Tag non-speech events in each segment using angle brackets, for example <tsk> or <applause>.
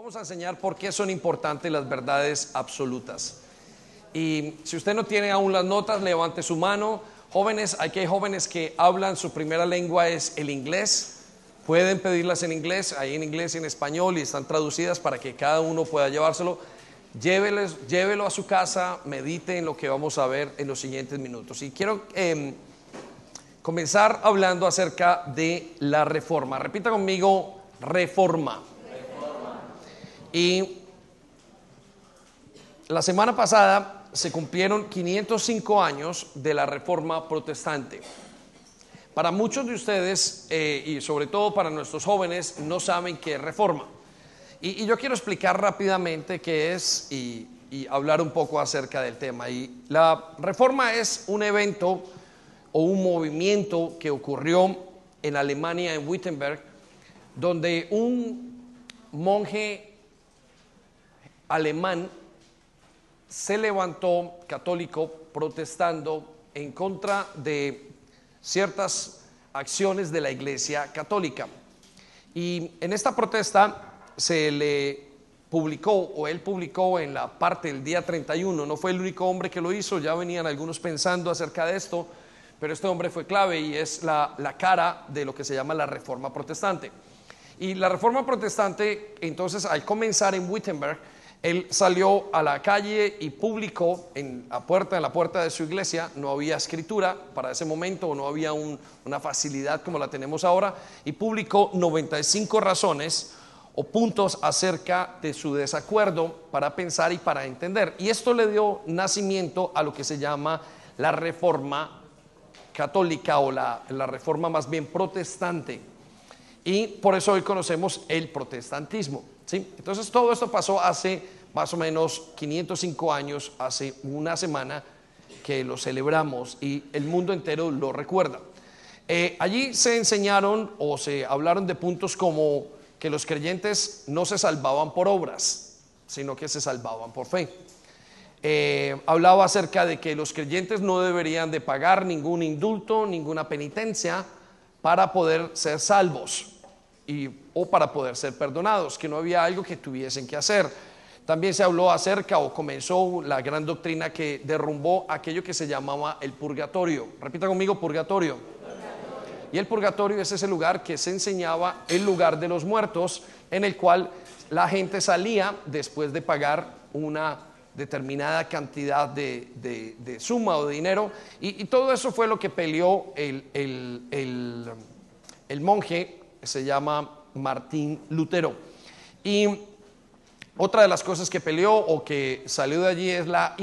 Vamos a enseñar por qué son importantes las verdades absolutas. Y si usted no tiene aún las notas, levante su mano. Jóvenes, aquí hay jóvenes que hablan, su primera lengua es el inglés. Pueden pedirlas en inglés, ahí en inglés y en español, y están traducidas para que cada uno pueda llevárselo. Lléveles, llévelo a su casa, medite en lo que vamos a ver en los siguientes minutos. Y quiero em, comenzar hablando acerca de la reforma. Repita conmigo, reforma. Y la semana pasada se cumplieron 505 años de la reforma protestante. Para muchos de ustedes, eh, y sobre todo para nuestros jóvenes, no saben qué es reforma. Y, yo quiero explicar rápidamente qué es y, y hablar un poco acerca del tema. Y la reforma es un evento o un movimiento que ocurrió en Alemania, en Wittenberg, donde un monje alemán se levantó católico protestando en contra de ciertas acciones de la Iglesia católica. Y en esta protesta se le publicó, o él publicó en la parte del día 31, no fue el único hombre que lo hizo, ya venían algunos pensando acerca de esto, pero este hombre fue clave y es la, la cara de lo que se llama la reforma protestante. Y la reforma protestante, entonces, al comenzar en Wittenberg, él salió a la calle y publicó en la puerta, en la puerta de su iglesia, no había escritura para ese momento, no había una facilidad como la tenemos ahora, y publicó 95 razones o puntos acerca de su desacuerdo para pensar y para entender. Y esto le dio nacimiento a lo que se llama la reforma católica o la, la reforma más bien protestante. Y por eso hoy conocemos el protestantismo. Entonces todo esto pasó hace más o menos 505 años, hace una semana que lo celebramos y el mundo entero lo recuerda. Eh, allí se enseñaron o se hablaron de puntos como que los creyentes no se salvaban por obras, sino que se salvaban por fe. Eh, hablaba acerca de que los creyentes no deberían de pagar ningún indulto, ninguna penitencia para poder ser salvos o para poder ser perdonados, que no había algo que tuviesen que hacer. También se habló acerca o comenzó la gran doctrina que derrumbó aquello que se llamaba el purgatorio. Repita conmigo, purgatorio. Y el purgatorio es ese lugar que se enseñaba el lugar de los muertos, en el cual la gente salía después de pagar una determinada cantidad de, suma o de dinero. Y, todo eso fue lo que peleó el, monje se llama Martín Lutero. Y otra de las cosas que peleó o que salió de allí es la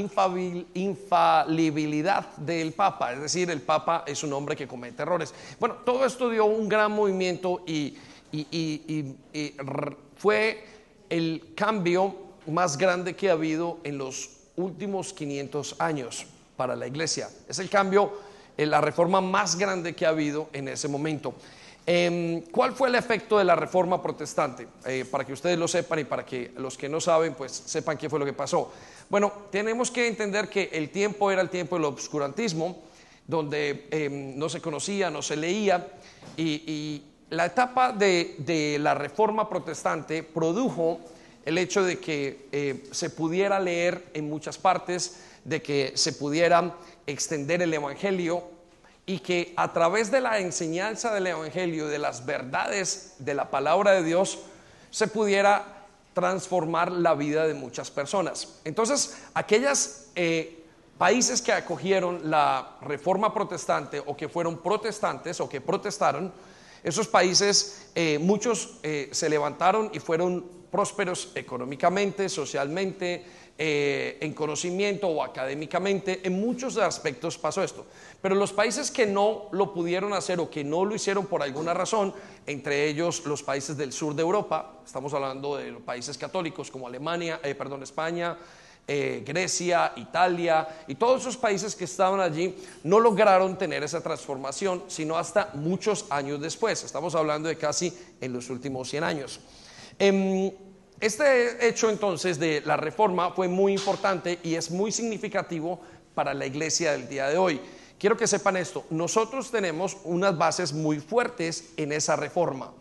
infalibilidad del Papa, es decir, el Papa es un hombre que comete errores. Bueno, todo esto dio un gran movimiento y, fue el cambio más grande que ha habido en los últimos 500 años para la iglesia. Es el cambio, eh, la reforma más grande que ha habido en ese momento. Em, ¿Cuál fue el efecto de la reforma protestante? Eh, para que ustedes lo sepan y para que los que no saben, pues sepan qué fue lo que pasó. Bueno, tenemos que entender que el tiempo era el tiempo del obscurantismo, donde em, no se conocía, no se leía, y, la etapa de, la reforma protestante produjo el hecho de que eh, se pudiera leer en muchas partes, de que se pudiera extender el Evangelio y que a través de la enseñanza del Evangelio, de las verdades de la palabra de Dios, se pudiera transformar la vida de muchas personas. Entonces, aquellos eh, países que acogieron la reforma protestante o que fueron protestantes o que protestaron, esos países, eh, muchos eh, se levantaron y fueron prósperos económicamente, socialmente, eh, en conocimiento o académicamente, en muchos aspectos pasó esto. Pero los países que no lo pudieron hacer o que no lo hicieron por alguna razón, entre ellos los países del sur de Europa, estamos hablando de países católicos como Alemania, perdón, España, eh, Grecia, Italia y todos esos países que estaban allí no lograron tener esa transformación, sino hasta muchos años después. Estamos hablando de casi en los últimos 100 años. Em, este hecho entonces de la reforma fue muy importante y es muy significativo para la iglesia del día de hoy. Quiero que sepan esto, nosotros tenemos unas bases muy fuertes en esa reforma.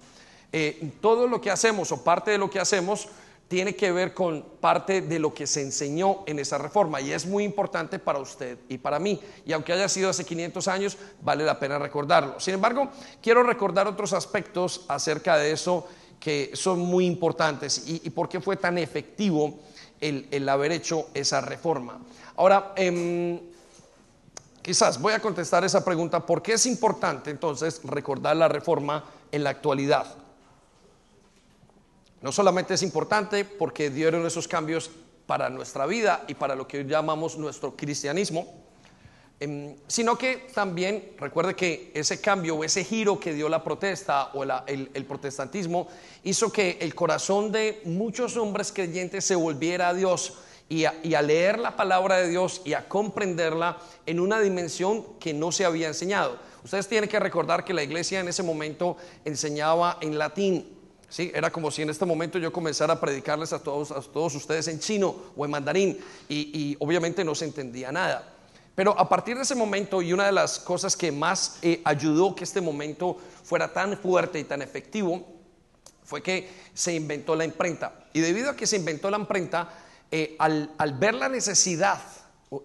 Eh, todo lo que hacemos o parte de lo que hacemos tiene que ver con parte de lo que se enseñó en esa reforma y es muy importante para usted y para mí. Y aunque haya sido hace 500 años, vale la pena recordarlo. Sin embargo, quiero recordar otros aspectos acerca de eso que son muy importantes y, por qué fue tan efectivo el, haber hecho esa reforma. Ahora, em, quizás voy a contestar esa pregunta, ¿por qué es importante entonces recordar la reforma en la actualidad? No solamente es importante porque dieron esos cambios para nuestra vida y para lo que hoy llamamos nuestro cristianismo, em, sino que también recuerde que ese cambio o ese giro que dio la protesta o el, protestantismo hizo que el corazón de muchos hombres creyentes se volviera a Dios y a, leer la palabra de Dios y a comprenderla en una dimensión que no se había enseñado. Ustedes tienen que recordar que la iglesia en ese momento enseñaba en latín Era como si en este momento yo comenzara a predicarles a todos, a todos ustedes en chino o en mandarín y, obviamente no se entendía nada. Pero a partir de ese momento y una de las cosas que más eh, ayudó que este momento fuera tan fuerte y tan efectivo fue que se inventó la imprenta. Y debido a que se inventó la imprenta, eh, al, al, ver la necesidad,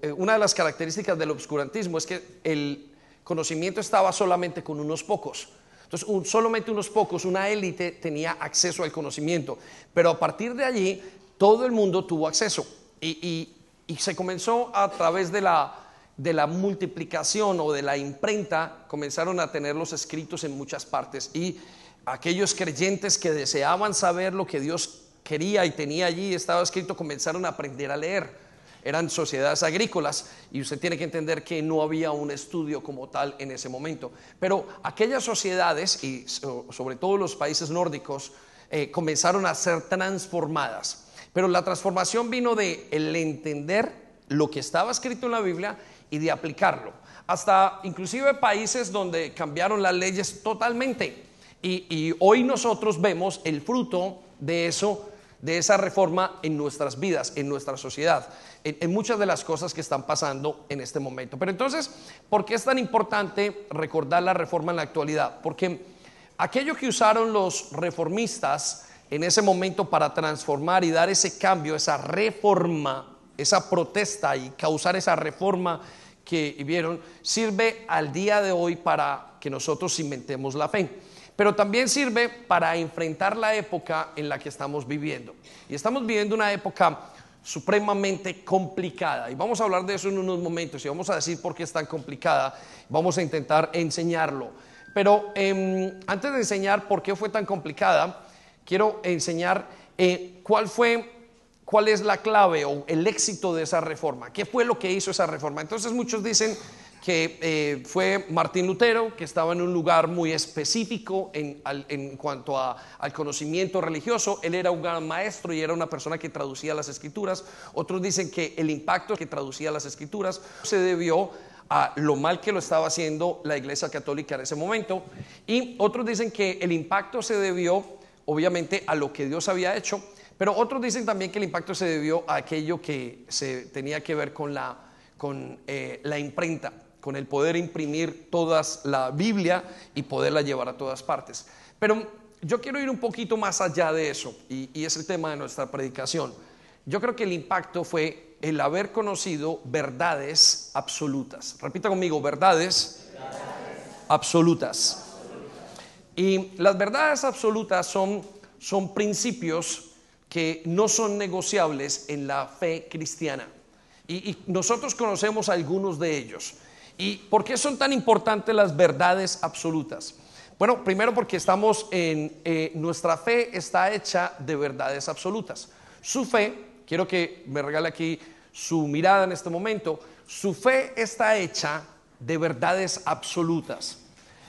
eh, una de las características del obscurantismo es que el conocimiento estaba solamente con unos pocos. Entonces, solamente unos pocos, una élite tenía acceso al conocimiento, pero a partir de allí todo el mundo tuvo acceso. Y, se comenzó a través de la, de la multiplicación o de la imprenta, comenzaron a tener los escritos en muchas partes. Y aquellos creyentes que deseaban saber lo que Dios quería y tenía allí estaba escrito, comenzaron a aprender a leer eran sociedades agrícolas y usted tiene que entender que no había un estudio como tal en ese momento. Pero aquellas sociedades, y sobre todo los países nórdicos, eh, comenzaron a ser transformadas. Pero la transformación vino de el entender lo que estaba escrito en la Biblia y de aplicarlo. Hasta inclusive países donde cambiaron las leyes totalmente. Y, y hoy nosotros vemos el fruto de eso de esa reforma en nuestras vidas, en nuestra sociedad, en, muchas de las cosas que están pasando en este momento. Pero entonces, ¿por qué es tan importante recordar la reforma en la actualidad? Porque aquello que usaron los reformistas en ese momento para transformar y dar ese cambio, esa reforma, esa protesta y causar esa reforma que vieron, sirve al día de hoy para que nosotros inventemos la fe pero también sirve para enfrentar la época en la que estamos viviendo. Y estamos viviendo una época supremamente complicada. Y vamos a hablar de eso en unos momentos y vamos a decir por qué es tan complicada. Vamos a intentar enseñarlo. Pero em, antes de enseñar por qué fue tan complicada, quiero enseñar eh, cuál fue, cuál es la clave o el éxito de esa reforma. ¿Qué fue lo que hizo esa reforma? Entonces muchos dicen que eh, fue Martín Lutero, que estaba en un lugar muy específico en, cuanto al conocimiento religioso. Él era un gran maestro y era una persona que traducía las escrituras. Otros dicen que el impacto que traducía las escrituras se debió a lo mal que lo estaba haciendo la Iglesia Católica en ese momento. Y otros dicen que el impacto se debió, obviamente, a lo que Dios había hecho. Pero otros dicen también que el impacto se debió a aquello que se tenía que ver con la, con, eh, la imprenta con el poder imprimir toda la Biblia y poderla llevar a todas partes. Pero yo quiero ir un poquito más allá de eso, y, es el tema de nuestra predicación. Yo creo que el impacto fue el haber conocido verdades absolutas. Repita conmigo, verdades, absolutas. Y las verdades absolutas son, son principios que no son negociables en la fe cristiana. y nosotros conocemos algunos de ellos. ¿Y por qué son tan importantes las verdades absolutas? Bueno, primero porque estamos en, eh, nuestra fe está hecha de verdades absolutas. Su fe, quiero que me regale aquí su mirada en este momento, su fe está hecha de verdades absolutas.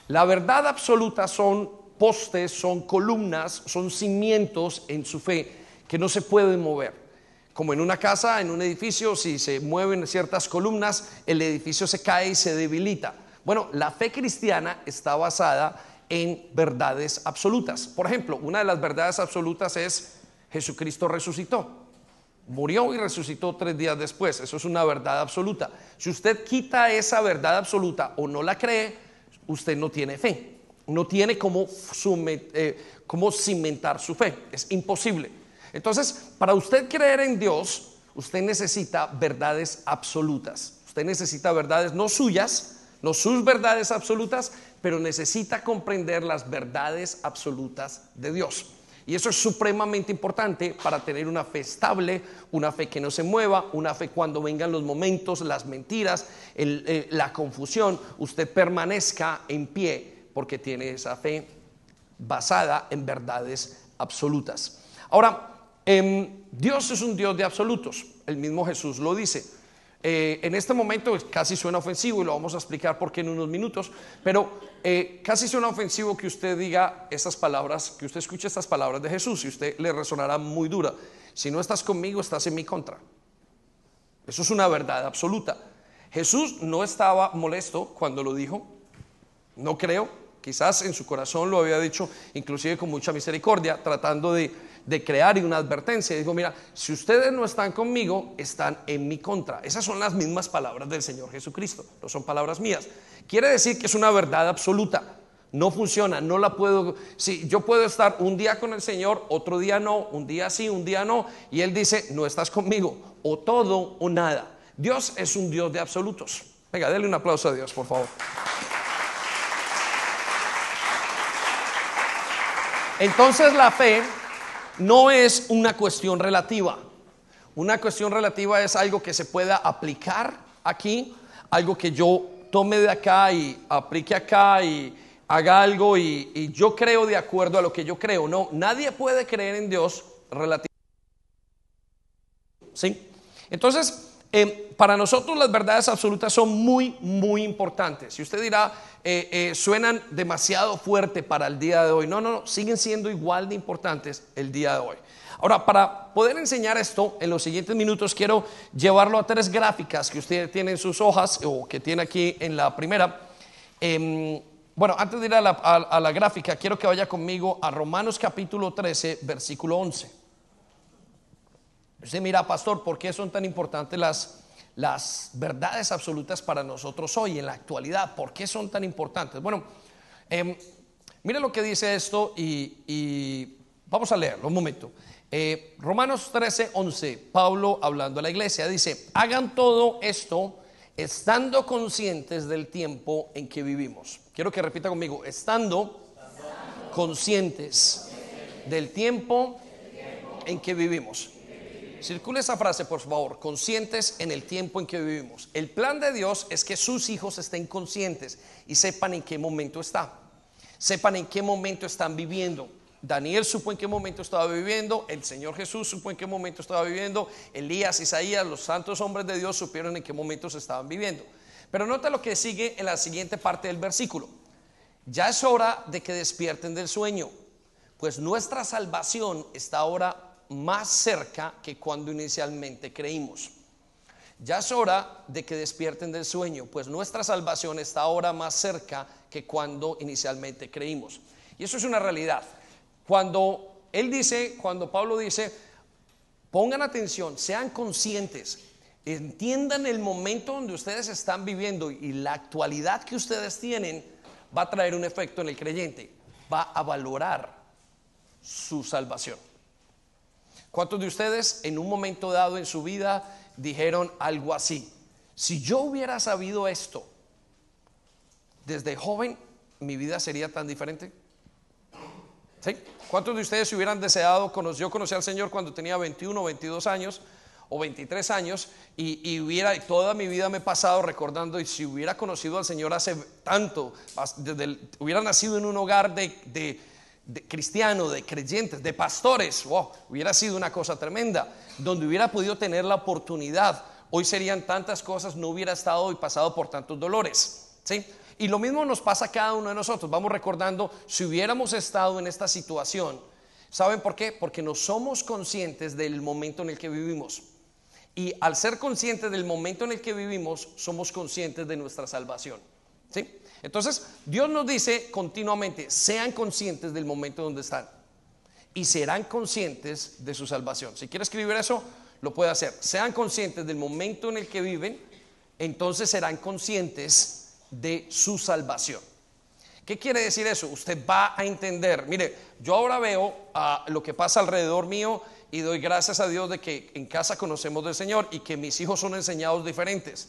La verdad absoluta son postes, son columnas, son cimientos en su fe que no se pueden mover. Como en una casa, en un edificio, si se mueven ciertas columnas, el edificio se cae y se debilita. Bueno, la fe cristiana está basada en verdades absolutas. Por ejemplo, una de las verdades absolutas es Jesucristo resucitó. Murió y resucitó tres días después. Eso es una verdad absoluta. Si usted quita esa verdad absoluta o no la cree, usted no tiene fe. No tiene cómo, eh, cómo cimentar su fe. Es imposible. Entonces, para usted creer en Dios, usted necesita verdades absolutas. Usted necesita verdades no suyas, no sus verdades absolutas, pero necesita comprender las verdades absolutas de Dios. Y eso es supremamente importante para tener una fe estable, una fe que no se mueva, una fe cuando vengan los momentos, las mentiras, eh, la confusión, usted permanezca en pie porque tiene esa fe basada en verdades absolutas. Ahora, em, Dios es un Dios de absolutos, el mismo Jesús lo dice. Eh, en este momento casi suena ofensivo y lo vamos a explicar por qué en unos minutos, pero eh, casi suena ofensivo que usted diga estas palabras, que usted escuche estas palabras de Jesús y usted le resonará muy dura. Si no estás conmigo, estás en mi contra. Eso es una verdad absoluta. Jesús no estaba molesto cuando lo dijo, no creo, quizás en su corazón lo había dicho inclusive con mucha misericordia, tratando de de crear y una advertencia. Dijo, mira, si ustedes no están conmigo, están en mi contra. Esas son las mismas palabras del Señor Jesucristo, no son palabras mías. Quiere decir que es una verdad absoluta. No funciona, no la puedo. Si yo puedo estar un día con el Señor, otro día no, un día sí, un día no, y Él dice, no estás conmigo, o todo o nada. Dios es un Dios de absolutos. Venga, denle un aplauso a Dios, por favor. Entonces la fe no es una cuestión relativa. Una cuestión relativa es algo que se pueda aplicar aquí, algo que yo tome de acá y aplique acá y haga algo y, yo creo de acuerdo a lo que yo creo. No, nadie puede creer en Dios relativamente. ¿Sí? Entonces, em, para nosotros las verdades absolutas son muy, muy importantes. Si usted dirá, eh, eh, suenan demasiado fuerte para el día de hoy. No, no, no, siguen siendo igual de importantes el día de hoy. Ahora, para poder enseñar esto en los siguientes minutos, quiero llevarlo a tres gráficas que usted tiene en sus hojas o que tiene aquí en la primera. Em, bueno, antes de ir a la gráfica, quiero que vaya conmigo a Romanos capítulo 13, versículo 11. Usted mira, pastor, ¿por qué son tan importantes las las verdades absolutas para nosotros hoy, en la actualidad. ¿Por qué son tan importantes? Bueno, eh, mire lo que dice esto y, vamos a leerlo un momento. Eh, Romanos 13, 11, Pablo hablando a la iglesia, dice, hagan todo esto estando conscientes del tiempo en que vivimos. Quiero que repita conmigo, estando conscientes del tiempo en que vivimos. Circule esa frase, por favor, conscientes en el tiempo en que vivimos. El plan de Dios es que sus hijos estén conscientes y sepan en qué momento está. Sepan en qué momento están viviendo. Daniel supo en qué momento estaba viviendo, el Señor Jesús supo en qué momento estaba viviendo, Elías, Isaías, los santos hombres de Dios supieron en qué momentos estaban viviendo. Pero nota lo que sigue en la siguiente parte del versículo. Ya es hora de que despierten del sueño, pues nuestra salvación está ahora más cerca que cuando inicialmente creímos. Ya es hora de que despierten del sueño, pues nuestra salvación está ahora más cerca que cuando inicialmente creímos. Y eso es una realidad. Cuando él dice, cuando Pablo dice, pongan atención, sean conscientes, entiendan el momento donde ustedes están viviendo y la actualidad que ustedes tienen va a traer un efecto en el creyente, va a valorar su salvación. ¿Cuántos de ustedes en un momento dado en su vida dijeron algo así? Si yo hubiera sabido esto desde joven, mi vida sería tan diferente. ¿Sí? ¿Cuántos de ustedes hubieran deseado, yo conocí al Señor cuando tenía 21 o 22 años o 23 años y, hubiera, toda mi vida me he pasado recordando y si hubiera conocido al Señor hace tanto, desde hubiera nacido en un hogar de de cristiano, de creyentes, de pastores, wow, hubiera sido una cosa tremenda, donde hubiera podido tener la oportunidad. Hoy serían tantas cosas, no hubiera estado y pasado por tantos dolores. ¿sí? Y lo mismo nos pasa a cada uno de nosotros. Vamos recordando, si hubiéramos estado en esta situación, ¿saben por qué? Porque no somos conscientes del momento en el que vivimos. Y al ser conscientes del momento en el que vivimos, somos conscientes de nuestra salvación. ¿sí? Entonces, Dios nos dice continuamente, sean conscientes del momento donde están y serán conscientes de su salvación. Si quiere escribir eso, lo puede hacer. Sean conscientes del momento en el que viven, entonces serán conscientes de su salvación. ¿Qué quiere decir eso? Usted va a entender, mire, yo ahora veo a lo que pasa alrededor mío y doy gracias a Dios de que en casa conocemos del Señor y que mis hijos son enseñados diferentes.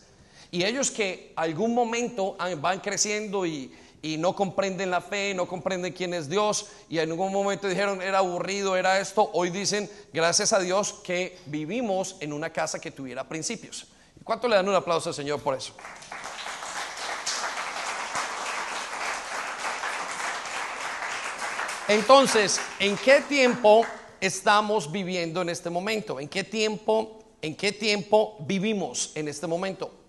Y ellos que algún momento van creciendo y, y no comprenden la fe, no comprenden quién es Dios y en algún momento dijeron era aburrido, era esto, hoy dicen gracias a Dios que vivimos en una casa que tuviera principios. ¿Cuánto le dan un aplauso al Señor por eso? Entonces, ¿en qué tiempo estamos viviendo en este momento? ¿En qué tiempo, en qué tiempo vivimos en este momento?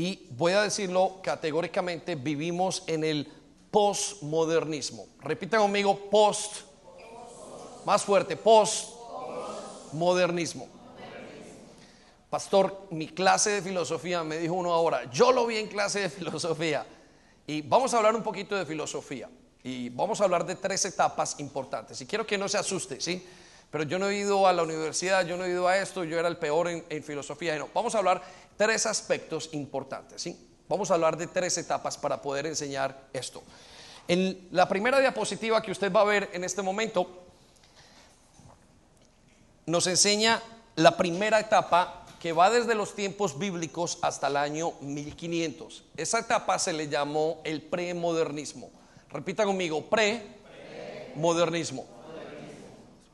Y voy a decirlo categóricamente, vivimos en el postmodernismo. Repita conmigo, post. Más fuerte, postmodernismo. Pastor, mi clase de filosofía, me dijo uno ahora, yo lo vi en clase de filosofía. Y vamos a hablar un poquito de filosofía. Y vamos a hablar de tres etapas importantes. Y quiero que no se asuste, ¿sí? Pero yo no he ido a la universidad, yo no he ido a esto, yo era el peor en, filosofía. No, vamos a hablar tres aspectos importantes, ¿sí? Vamos a hablar de tres etapas para poder enseñar esto. En la primera diapositiva que usted va a ver en este momento, nos enseña la primera etapa que va desde los tiempos bíblicos hasta el año 1500. Esa etapa se le llamó el premodernismo. Repita conmigo, pre-modernismo.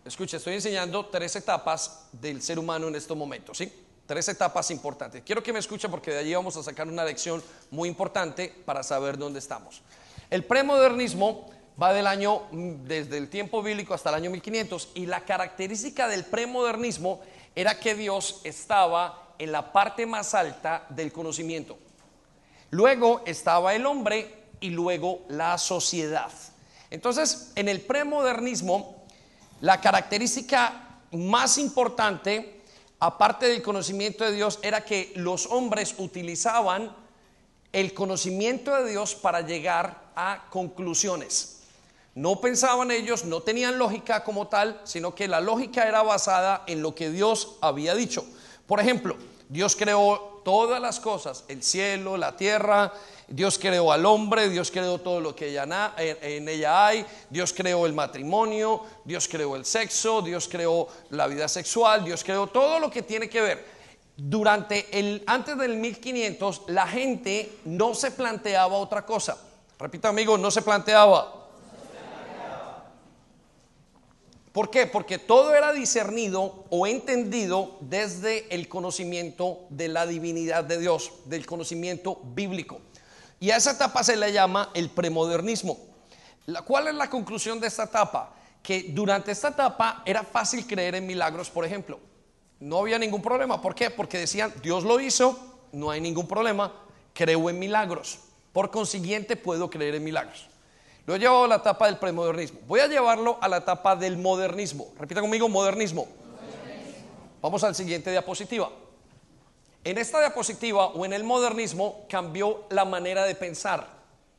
Escuche, estoy enseñando tres etapas del ser humano en estos momentos, ¿sí? Tres etapas importantes. Quiero que me escuche porque de allí vamos a sacar una lección muy importante para saber dónde estamos. El premodernismo va del año, desde el tiempo bíblico hasta el año 1500, y la característica del premodernismo era que Dios estaba en la parte más alta del conocimiento. Luego estaba el hombre y luego la sociedad. Entonces, en el premodernismo, la característica más importante, aparte del conocimiento de Dios, era que los hombres utilizaban el conocimiento de Dios para llegar a conclusiones. No pensaban ellos, no tenían lógica como tal, sino que la lógica era basada en lo que Dios había dicho. Por ejemplo, Dios creó todas las cosas, el cielo, la tierra, Dios creó al hombre, Dios creó todo lo que en ella hay, Dios creó el matrimonio, Dios creó el sexo, Dios creó la vida sexual, Dios creó todo lo que tiene que ver. Durante el antes del 1500 la gente no se planteaba otra cosa. Repita amigo, no se planteaba. ¿Por qué? Porque todo era discernido o entendido desde el conocimiento de la divinidad de Dios, del conocimiento bíblico. Y a esa etapa se le llama el premodernismo. ¿Cuál es la conclusión de esta etapa? Que durante esta etapa era fácil creer en milagros, por ejemplo. No había ningún problema. ¿Por qué? Porque decían, Dios lo hizo, no hay ningún problema, creo en milagros. Por consiguiente, puedo creer en milagros. Lo he llevado a la etapa del premodernismo. Voy a llevarlo a la etapa del modernismo. Repita conmigo, modernismo. Vamos al siguiente diapositiva. En esta diapositiva o en el modernismo cambió la manera de pensar.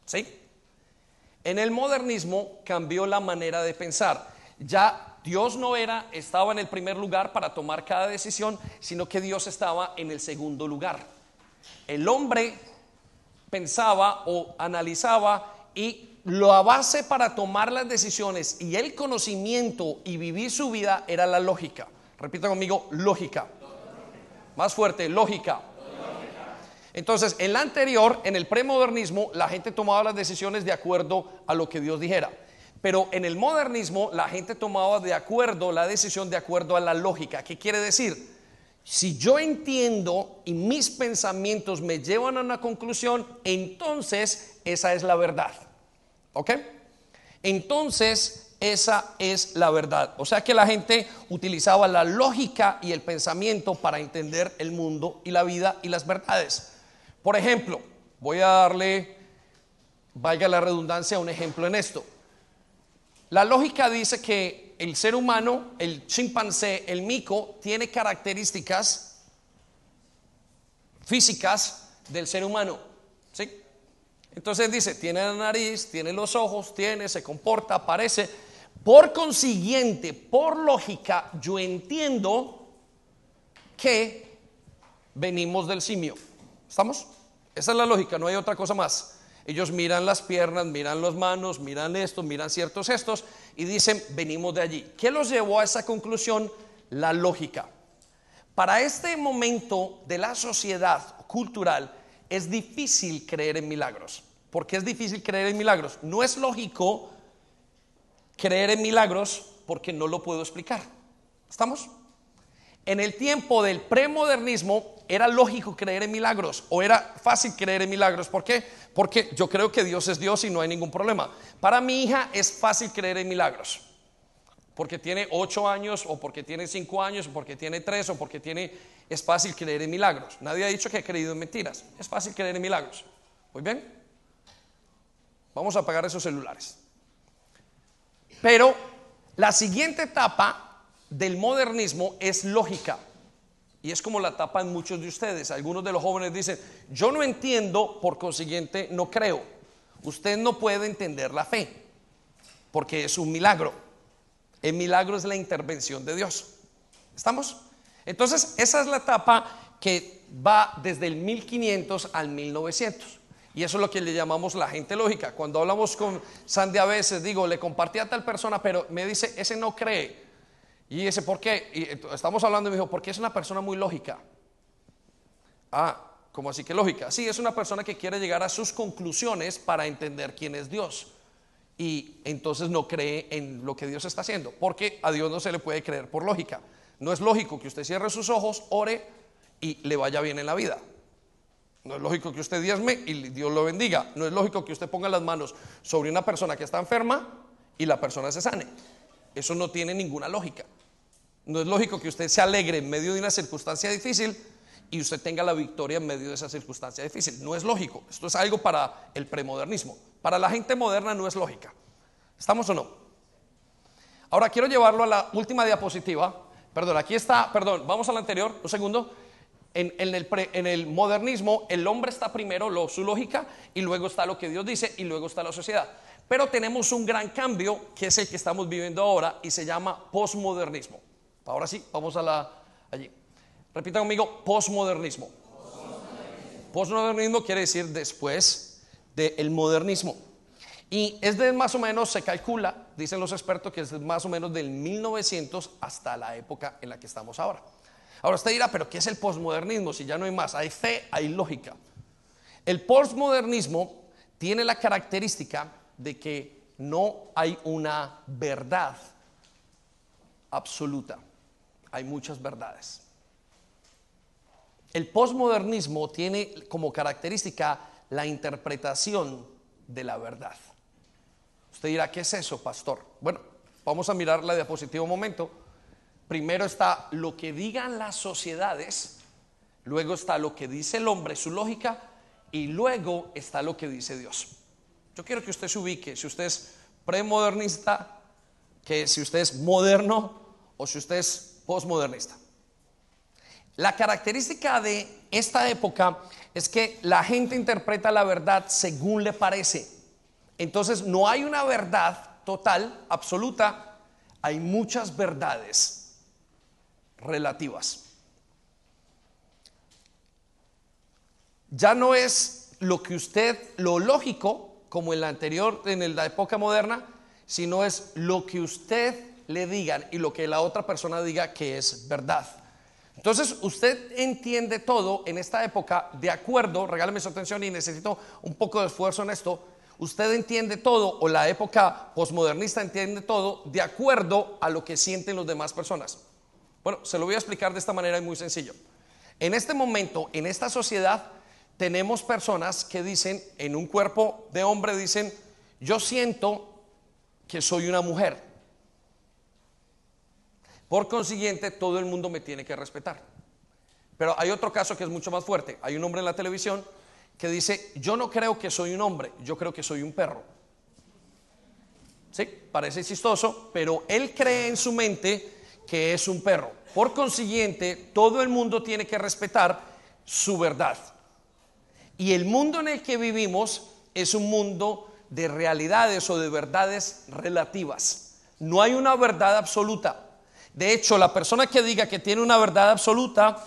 ¿Sí? En el modernismo cambió la manera de pensar. Ya Dios no era, estaba en el primer lugar para tomar cada decisión, sino que Dios estaba en el segundo lugar. El hombre pensaba o analizaba y la base para tomar las decisiones y el conocimiento y vivir su vida era la lógica. Repita conmigo, lógica. Más fuerte, lógica. Entonces, en la anterior, en el premodernismo, la gente tomaba las decisiones de acuerdo a lo que Dios dijera. Pero en el modernismo, la gente tomaba de acuerdo la decisión de acuerdo a la lógica. ¿Qué quiere decir? Si yo entiendo y mis pensamientos me llevan a una conclusión, entonces esa es la verdad. ¿Ok? Entonces, esa es la verdad. O sea que la gente utilizaba la lógica y el pensamiento para entender el mundo y la vida y las verdades. Por ejemplo, voy a darle, vaya la redundancia, un ejemplo en esto. La lógica dice que el ser humano, el chimpancé, el mico, tiene características físicas del ser humano. ¿sí? Entonces dice, tiene la nariz, tiene los ojos, tiene, se comporta, parece por consiguiente, por lógica, yo entiendo que venimos del simio. ¿Estamos? Esa es la lógica, no hay otra cosa más. Ellos miran las piernas, miran las manos, miran esto, miran ciertos gestos y dicen, venimos de allí. ¿Qué los llevó a esa conclusión? La lógica. Para este momento de la sociedad cultural es difícil creer en milagros. ¿Por qué es difícil creer en milagros? No es lógico creer en milagros porque no lo puedo explicar. ¿Estamos? En el tiempo del premodernismo era lógico creer en milagros o era fácil creer en milagros. ¿Por qué? Porque yo creo que Dios es Dios y no hay ningún problema. Para mi hija es fácil creer en milagros. Porque tiene ocho años o porque tiene cinco años o porque tiene tres o porque tiene... Es fácil creer en milagros. Nadie ha dicho que ha creído en mentiras. Es fácil creer en milagros. Muy bien. Vamos a apagar esos celulares. Pero la siguiente etapa del modernismo es lógica. Y es como la etapa en muchos de ustedes. Algunos de los jóvenes dicen, yo no entiendo, por consiguiente no creo. Usted no puede entender la fe, porque es un milagro. El milagro es la intervención de Dios. ¿Estamos? Entonces, esa es la etapa que va desde el 1500 al 1900. Y eso es lo que le llamamos la gente lógica. Cuando hablamos con Sandy a veces, digo, le compartí a tal persona, pero me dice, ese no cree. Y dice, ¿por qué? Y estamos hablando y me dijo, porque es una persona muy lógica. Ah, ¿cómo así que lógica? Sí, es una persona que quiere llegar a sus conclusiones para entender quién es Dios. Y entonces no cree en lo que Dios está haciendo, porque a Dios no se le puede creer por lógica. No es lógico que usted cierre sus ojos, ore y le vaya bien en la vida. No es lógico que usted diezme y Dios lo bendiga. No es lógico que usted ponga las manos sobre una persona que está enferma y la persona se sane. Eso no tiene ninguna lógica. No es lógico que usted se alegre en medio de una circunstancia difícil y usted tenga la victoria en medio de esa circunstancia difícil. No es lógico. Esto es algo para el premodernismo. Para la gente moderna no es lógica. ¿Estamos o no? Ahora quiero llevarlo a la última diapositiva. Perdón, aquí está, perdón, vamos a la anterior, un segundo. En, el, en, el, modernismo, el hombre está primero, lo, su lógica, y luego está lo que Dios dice, y luego está la sociedad. Pero tenemos un gran cambio, que es el que estamos viviendo ahora, y se llama posmodernismo. Ahora sí, vamos a la allí. Repita conmigo, posmodernismo. Posmodernismo quiere decir después del modernismo. Y es de más o menos, se calcula, dicen los expertos, que es más o menos del 1900 hasta la época en la que estamos ahora. Ahora usted dirá, pero ¿qué es el posmodernismo? Si ya no hay más, hay fe, hay lógica. El posmodernismo tiene la característica de que no hay una verdad absoluta hay muchas verdades. El posmodernismo tiene como característica la interpretación de la verdad. Usted dirá, ¿qué es eso, pastor? Bueno, vamos a mirar la diapositiva un momento. Primero está lo que digan las sociedades, luego está lo que dice el hombre, su lógica, y luego está lo que dice Dios. Yo quiero que usted se ubique, si usted es premodernista, que si usted es moderno o si usted es postmodernista. La característica de esta época es que la gente interpreta la verdad según le parece. Entonces no hay una verdad total, absoluta, hay muchas verdades relativas. Ya no es lo que usted, lo lógico, como en la anterior, en la época moderna, sino es lo que usted le digan y lo que la otra persona diga que es verdad. Entonces usted entiende todo en esta época de acuerdo, regáleme su atención y necesito un poco de esfuerzo en esto, usted entiende todo o la época posmodernista entiende todo de acuerdo a lo que sienten las demás personas. Bueno, se lo voy a explicar de esta manera y muy sencillo. En este momento, en esta sociedad, tenemos personas que dicen, en un cuerpo de hombre, dicen, yo siento que soy una mujer. Por consiguiente, todo el mundo me tiene que respetar. Pero hay otro caso que es mucho más fuerte. Hay un hombre en la televisión que dice, yo no creo que soy un hombre, yo creo que soy un perro. Sí, parece chistoso, pero él cree en su mente que es un perro. Por consiguiente, todo el mundo tiene que respetar su verdad. Y el mundo en el que vivimos es un mundo de realidades o de verdades relativas. No hay una verdad absoluta. De hecho, la persona que diga que tiene una verdad absoluta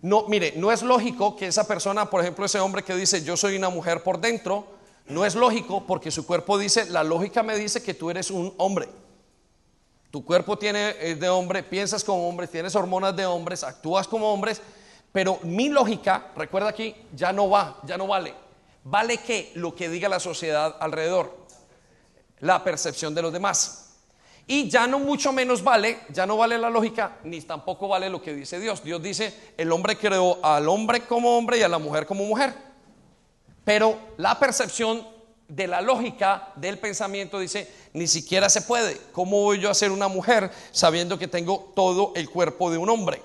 No, mire, no es lógico que esa persona, por ejemplo, ese hombre que dice yo soy una mujer por dentro, no es lógico porque su cuerpo dice, la lógica me dice que tú eres un hombre. Tu cuerpo tiene es de hombre, piensas como hombre, tienes hormonas de hombres, actúas como hombres, pero mi lógica, recuerda aquí, ya no va, ya no vale. ¿Vale qué? Lo que diga la sociedad alrededor, la percepción de los demás. Y ya no mucho menos vale, ya no vale la lógica, ni tampoco vale lo que dice Dios. Dios dice, el hombre creó al hombre como hombre y a la mujer como mujer. Pero la percepción de la lógica del pensamiento dice, ni siquiera se puede. ¿Cómo voy yo a ser una mujer sabiendo que tengo todo el cuerpo de un hombre?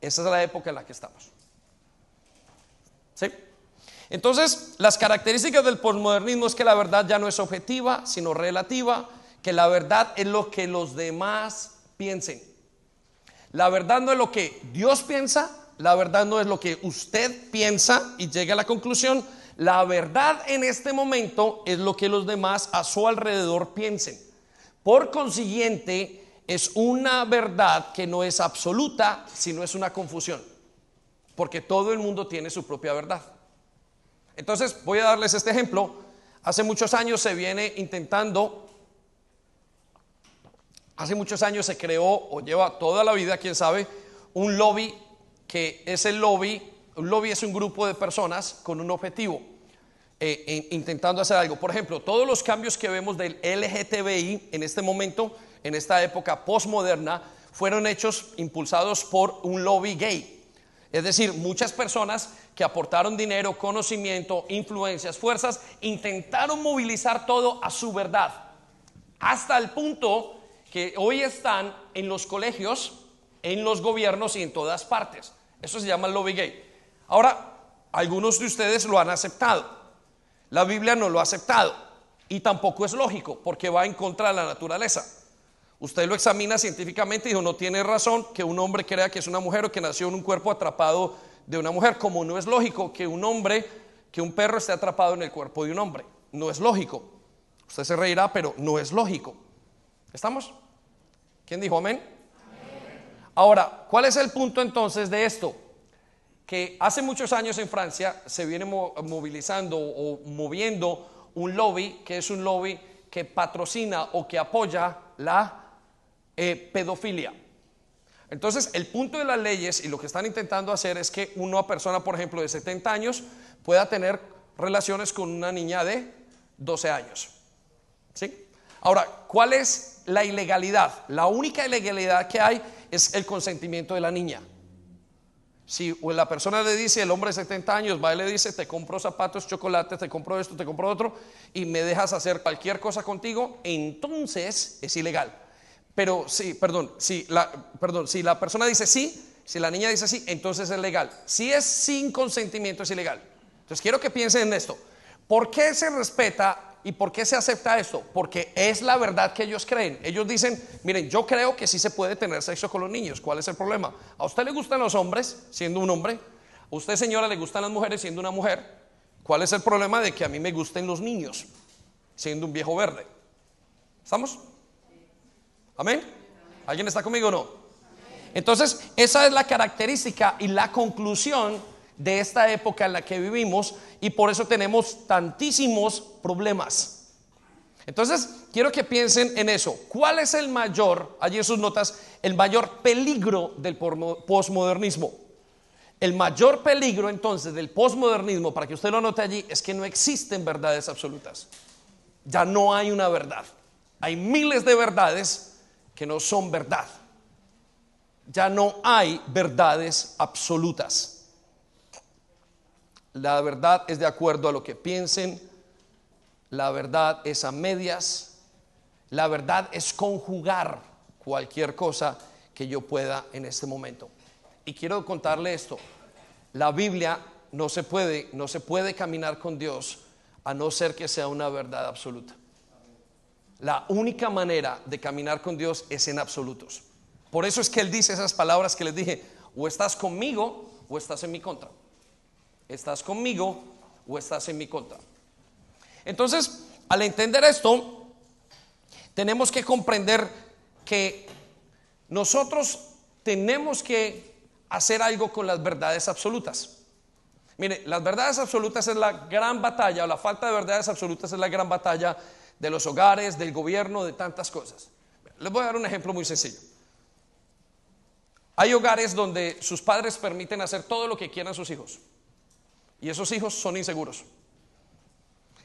Esa es la época en la que estamos. ¿Sí? Entonces, las características del posmodernismo es que la verdad ya no es objetiva, sino relativa que la verdad es lo que los demás piensen. La verdad no es lo que Dios piensa, la verdad no es lo que usted piensa y llega a la conclusión. La verdad en este momento es lo que los demás a su alrededor piensen. Por consiguiente, es una verdad que no es absoluta, sino es una confusión. Porque todo el mundo tiene su propia verdad. Entonces, voy a darles este ejemplo. Hace muchos años se viene intentando Hace muchos años se creó, o lleva toda la vida, quién sabe, un lobby que es el lobby, un lobby es un grupo de personas con un objetivo, eh, intentando hacer algo. Por ejemplo, todos los cambios que vemos del LGTBI en este momento, en esta época postmoderna, fueron hechos, impulsados por un lobby gay. Es decir, muchas personas que aportaron dinero, conocimiento, influencias, fuerzas, intentaron movilizar todo a su verdad, hasta el punto que hoy están en los colegios, en los gobiernos y en todas partes. Eso se llama lobby gay. Ahora, algunos de ustedes lo han aceptado. La Biblia no lo ha aceptado. Y tampoco es lógico, porque va en contra de la naturaleza. Usted lo examina científicamente y dijo, no tiene razón que un hombre crea que es una mujer o que nació en un cuerpo atrapado de una mujer, como no es lógico que un hombre, que un perro esté atrapado en el cuerpo de un hombre. No es lógico. Usted se reirá, pero no es lógico. ¿Estamos? ¿Quién dijo amén? Ahora, ¿cuál es el punto entonces de esto? Que hace muchos años en Francia se viene movilizando o moviendo un lobby, que es un lobby que patrocina o que apoya la eh, pedofilia. Entonces, el punto de las leyes y lo que están intentando hacer es que una persona, por ejemplo, de 70 años pueda tener relaciones con una niña de 12 años. ¿Sí? Ahora, ¿cuál es la ilegalidad? La única ilegalidad que hay es el consentimiento de la niña. Si la persona le dice, el hombre de 70 años va y le dice, te compro zapatos, chocolates, te compro esto, te compro otro, y me dejas hacer cualquier cosa contigo, entonces es ilegal. Pero sí, perdón, si la, perdón, si la persona dice sí, si la niña dice sí, entonces es legal. Si es sin consentimiento, es ilegal. Entonces quiero que piensen en esto. ¿Por qué se respeta ¿Y por qué se acepta esto? Porque es la verdad que ellos creen. Ellos dicen, miren, yo creo que sí se puede tener sexo con los niños. ¿Cuál es el problema? ¿A usted le gustan los hombres siendo un hombre? ¿A usted, señora, le gustan las mujeres siendo una mujer? ¿Cuál es el problema de que a mí me gusten los niños siendo un viejo verde? ¿Estamos? ¿Amén? ¿Alguien está conmigo o no? Entonces, esa es la característica y la conclusión de esta época en la que vivimos y por eso tenemos tantísimos problemas. Entonces, quiero que piensen en eso. ¿Cuál es el mayor, allí en sus notas, el mayor peligro del posmodernismo? El mayor peligro entonces del posmodernismo, para que usted lo note allí, es que no existen verdades absolutas. Ya no hay una verdad. Hay miles de verdades que no son verdad. Ya no hay verdades absolutas. La verdad es de acuerdo a lo que piensen. La verdad es a medias. La verdad es conjugar cualquier cosa que yo pueda en este momento. Y quiero contarle esto. La Biblia no se puede, no se puede caminar con Dios a no ser que sea una verdad absoluta. La única manera de caminar con Dios es en absolutos. Por eso es que Él dice esas palabras que les dije, o estás conmigo o estás en mi contra. ¿Estás conmigo o estás en mi contra? Entonces, al entender esto, tenemos que comprender que nosotros tenemos que hacer algo con las verdades absolutas. Mire, las verdades absolutas es la gran batalla, o la falta de verdades absolutas es la gran batalla de los hogares, del gobierno, de tantas cosas. Les voy a dar un ejemplo muy sencillo. Hay hogares donde sus padres permiten hacer todo lo que quieran sus hijos. Y esos hijos son inseguros.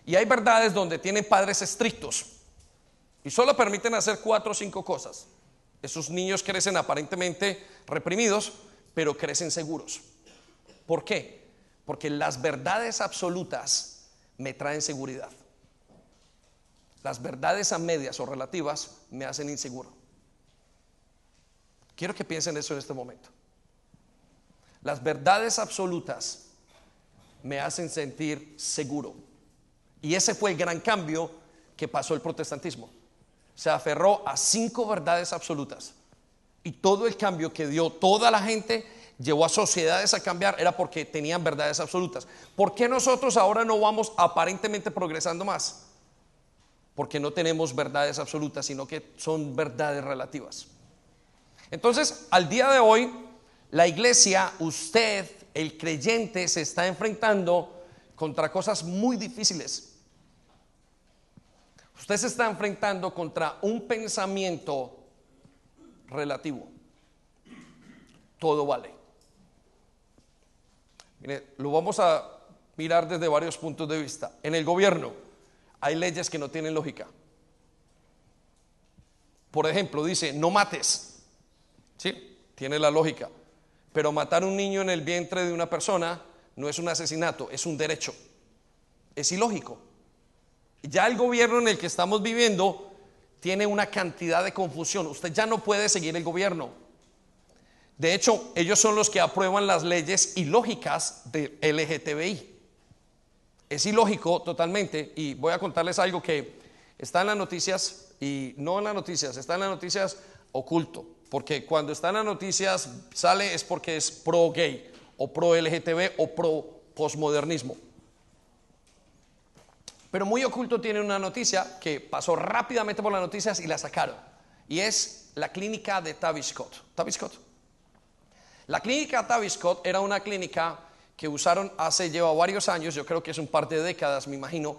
Y hay verdades donde tienen padres estrictos y solo permiten hacer cuatro o cinco cosas. Esos niños crecen aparentemente reprimidos, pero crecen seguros. ¿Por qué? Porque las verdades absolutas me traen seguridad. Las verdades a medias o relativas me hacen inseguro. Quiero que piensen eso en este momento. Las verdades absolutas me hacen sentir seguro. Y ese fue el gran cambio que pasó el protestantismo. Se aferró a cinco verdades absolutas. Y todo el cambio que dio toda la gente llevó a sociedades a cambiar era porque tenían verdades absolutas. ¿Por qué nosotros ahora no vamos aparentemente progresando más? Porque no tenemos verdades absolutas, sino que son verdades relativas. Entonces, al día de hoy, la iglesia, usted, el creyente, se está enfrentando contra cosas muy difíciles. Usted se está enfrentando contra un pensamiento relativo. Todo vale. Mire, lo vamos a mirar desde varios puntos de vista. En el gobierno hay leyes que no tienen lógica. Por ejemplo, dice, no mates. ¿Sí? Tiene la lógica. Pero matar un niño en el vientre de una persona no es un asesinato, es un derecho. Es ilógico. Ya el gobierno en el que estamos viviendo tiene una cantidad de confusión. Usted ya no puede seguir el gobierno. De hecho, ellos son los que aprueban las leyes ilógicas de LGTBI. Es ilógico totalmente y voy a contarles algo que está en las noticias y no en las noticias, está en las noticias oculto, porque cuando está en las noticias sale es porque es pro gay o pro LGTB o pro posmodernismo. Pero muy oculto tiene una noticia que pasó rápidamente por las noticias y la sacaron. Y es la clínica de Tavistock. Tavistock. La clínica Tavistock era una clínica que usaron hace lleva varios años, yo creo que es un par de décadas, me imagino,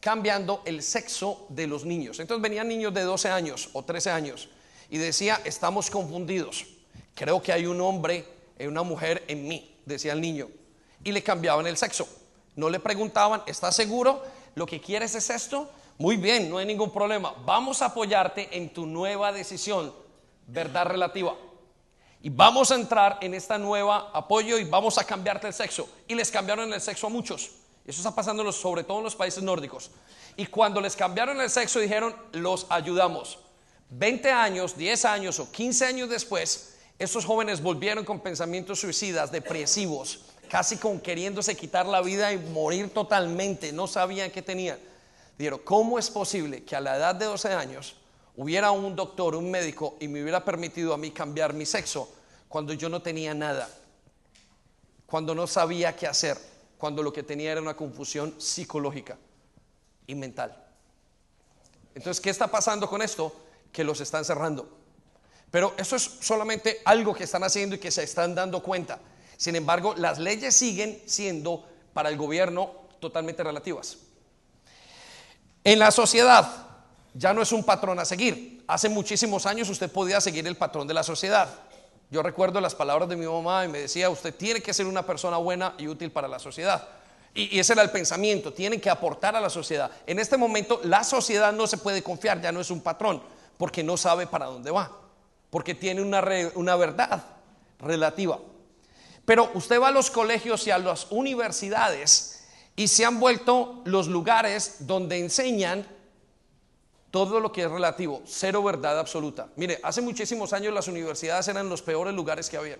cambiando el sexo de los niños. Entonces venían niños de 12 años o 13 años y decía, estamos confundidos. Creo que hay un hombre y una mujer en mí, decía el niño. Y le cambiaban el sexo. No le preguntaban, ¿estás seguro? ¿Lo que quieres es esto? Muy bien, no hay ningún problema. Vamos a apoyarte en tu nueva decisión, verdad relativa. Y vamos a entrar en esta nueva apoyo y vamos a cambiarte el sexo. Y les cambiaron el sexo a muchos. Eso está pasando sobre todo en los países nórdicos. Y cuando les cambiaron el sexo dijeron, los ayudamos. 20 años, 10 años o 15 años después, estos jóvenes volvieron con pensamientos suicidas, depresivos, casi con queriéndose quitar la vida y morir totalmente, no sabían qué tenían. Dijeron, ¿cómo es posible que a la edad de 12 años hubiera un doctor, un médico, y me hubiera permitido a mí cambiar mi sexo cuando yo no tenía nada? Cuando no sabía qué hacer, cuando lo que tenía era una confusión psicológica y mental. Entonces, ¿qué está pasando con esto? Que los están cerrando. Pero eso es solamente algo que están haciendo y que se están dando cuenta. Sin embargo, las leyes siguen siendo para el gobierno totalmente relativas. En la sociedad ya no es un patrón a seguir. Hace muchísimos años usted podía seguir el patrón de la sociedad. Yo recuerdo las palabras de mi mamá y me decía, usted tiene que ser una persona buena y útil para la sociedad. Y, ese era el pensamiento, tienen que aportar a la sociedad. En este momento la sociedad no se puede confiar, ya no es un patrón, porque no sabe para dónde va, porque tiene una, una verdad relativa. Pero usted va a los colegios y a las universidades y se han vuelto los lugares donde enseñan todo lo que es relativo, cero verdad absoluta. Mire, hace muchísimos años las universidades eran los peores lugares que había.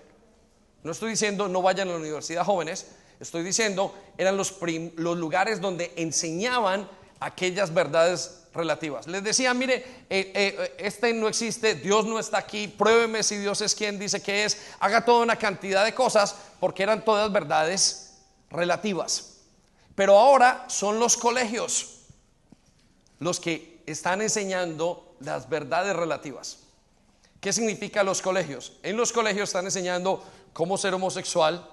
No estoy diciendo no vayan a la universidad jóvenes, estoy diciendo eran los, los lugares donde enseñaban aquellas verdades relativas. Les decía, mire, eh, eh, este no existe, Dios no está aquí, pruébeme si Dios es quien dice que es, haga toda una cantidad de cosas, porque eran todas verdades relativas. Pero ahora son los colegios los que están enseñando las verdades relativas. ¿Qué significa los colegios? En los colegios están enseñando cómo ser homosexual,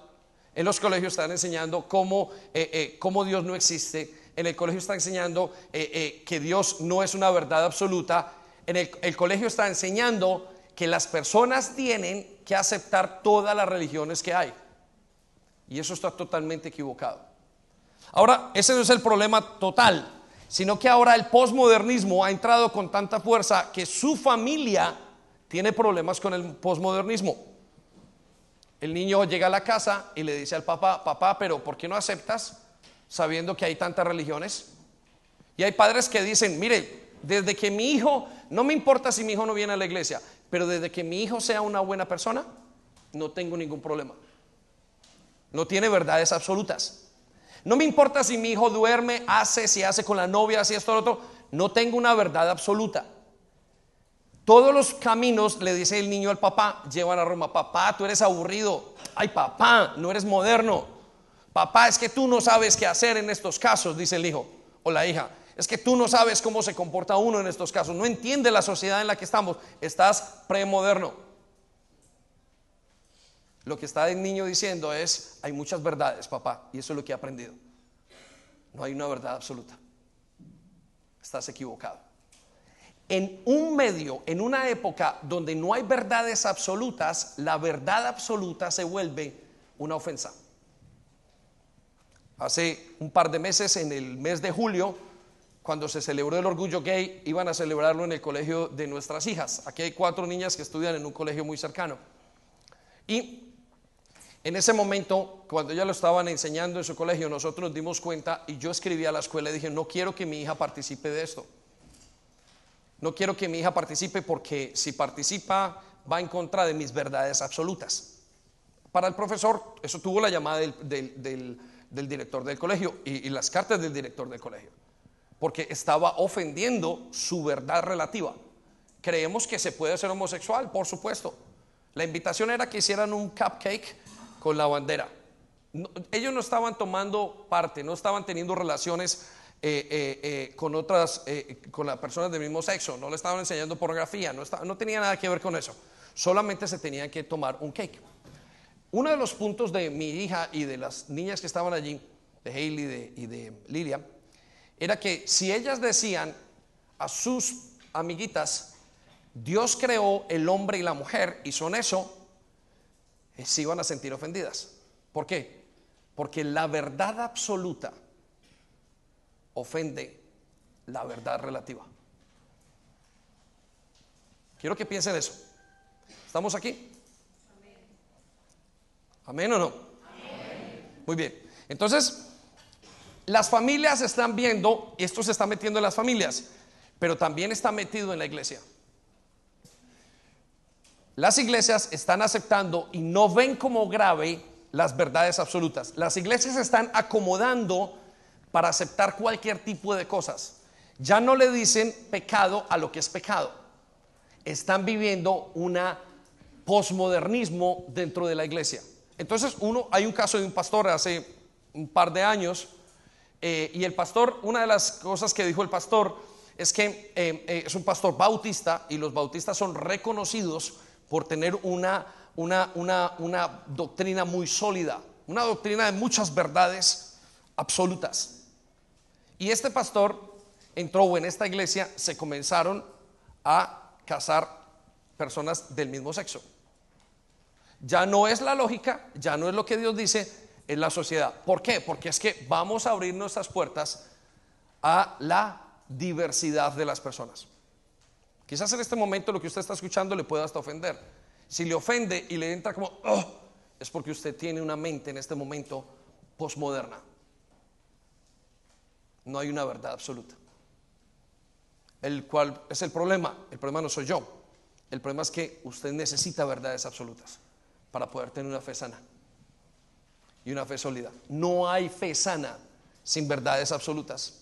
en los colegios están enseñando cómo, eh, cómo Dios no existe, en el colegio está enseñando eh, que Dios no es una verdad absoluta, en el, el colegio está enseñando que las personas tienen que aceptar todas las religiones que hay. Y eso está totalmente equivocado. Ahora, ese no es el problema total, sino que ahora el posmodernismo ha entrado con tanta fuerza que su familia tiene problemas con el posmodernismo. El niño llega a la casa y le dice al papá, papá, pero ¿por qué no aceptas sabiendo que hay tantas religiones? Y hay padres que dicen, mire, desde que mi hijo, no me importa si mi hijo no viene a la iglesia, pero desde que mi hijo sea una buena persona, no tengo ningún problema. No tiene verdades absolutas. No me importa si mi hijo duerme, hace, si hace con la novia, si esto, lo otro. No tengo una verdad absoluta. Todos los caminos, le dice el niño al papá, llevan a Roma. Papá, tú eres aburrido. Ay, papá, no eres moderno. Papá, es que tú no sabes qué hacer en estos casos, dice el hijo o la hija. Es que tú no sabes cómo se comporta uno en estos casos. No entiende la sociedad en la que estamos. Estás premoderno. Lo que está el niño diciendo es, hay muchas verdades, papá, y eso es lo que he aprendido. No hay una verdad absoluta. Estás equivocado. En un medio, en una época donde no hay verdades absolutas, la verdad absoluta se vuelve una ofensa. Hace un par de meses, en el mes de julio, cuando se celebró el orgullo gay, iban a celebrarlo en el colegio de nuestras hijas. Aquí hay cuatro niñas que estudian en un colegio muy cercano. Y en ese momento, cuando ya lo estaban enseñando en su colegio, nosotros nos dimos cuenta y yo escribí a la escuela y dije, no quiero que mi hija participe de esto. No quiero que mi hija participe porque si participa va en contra de mis verdades absolutas. Para el profesor, eso tuvo la llamada del, director del colegio y las cartas del director del colegio porque estaba ofendiendo su verdad relativa. Creemos que se puede ser homosexual, por supuesto. La invitación era que hicieran un cupcake con la bandera. ellos no estaban tomando parte, no estaban teniendo relaciones eh, eh, eh, con otras, con las personas del mismo sexo, no le estaban enseñando pornografía, no, no tenía nada que ver con eso. Solamente se tenían que tomar un cake. Uno de los puntos de mi hija y de las niñas que estaban allí, de Hailey y de Lilia, era que si ellas decían a sus amiguitas, Dios creó el hombre y la mujer y son eso, eh, se iban a sentir ofendidas. ¿Por qué? Porque la verdad absoluta ofende la verdad relativa. Quiero que piensen eso. ¿Estamos aquí? ¿Amén o no? Muy bien. Entonces, las familias están viendo, esto se está metiendo en las familias, pero también está metido en la iglesia. Las iglesias están aceptando y no ven como grave las verdades absolutas. Las iglesias están acomodando para aceptar cualquier tipo de cosas. Ya no le dicen pecado a lo que es pecado. Están viviendo una posmodernismo dentro de la iglesia. Entonces, uno, hay un caso de un pastor hace un par de años eh, y el pastor, una de las cosas que dijo el pastor es que eh, eh, es un pastor bautista y los bautistas son reconocidos por tener una, una, una, una doctrina muy sólida, una doctrina de muchas verdades absolutas. Y este pastor entró en esta iglesia, se comenzaron a casar personas del mismo sexo. Ya no es la lógica, ya no es lo que Dios dice, en la sociedad. ¿Por qué? Porque es que vamos a abrir nuestras puertas a la diversidad de las personas. Quizás en este momento lo que usted está escuchando le pueda hasta ofender. Si le ofende y le entra como, oh", es porque usted tiene una mente en este momento posmoderna. No hay una verdad absoluta. El cual es el problema. El problema no soy yo. El problema es que usted necesita verdades absolutas para poder tener una fe sana y una fe sólida. No hay fe sana sin verdades absolutas.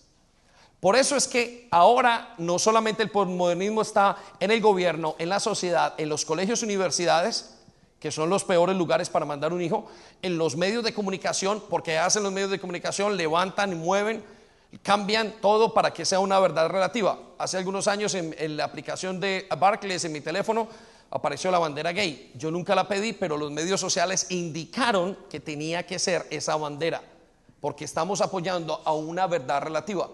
Por eso es que ahora no solamente el postmodernismo está en el gobierno, en la sociedad, en los colegios universidades, que son los peores lugares para mandar un hijo, en los medios de comunicación, porque hacen los medios de comunicación, levantan mueven, cambian todo para que sea una verdad relativa. Hace algunos años en, la aplicación de Barclays en mi teléfono apareció la bandera gay. Yo nunca la pedí, pero los medios sociales indicaron que tenía que ser esa bandera, porque estamos apoyando a una verdad relativa.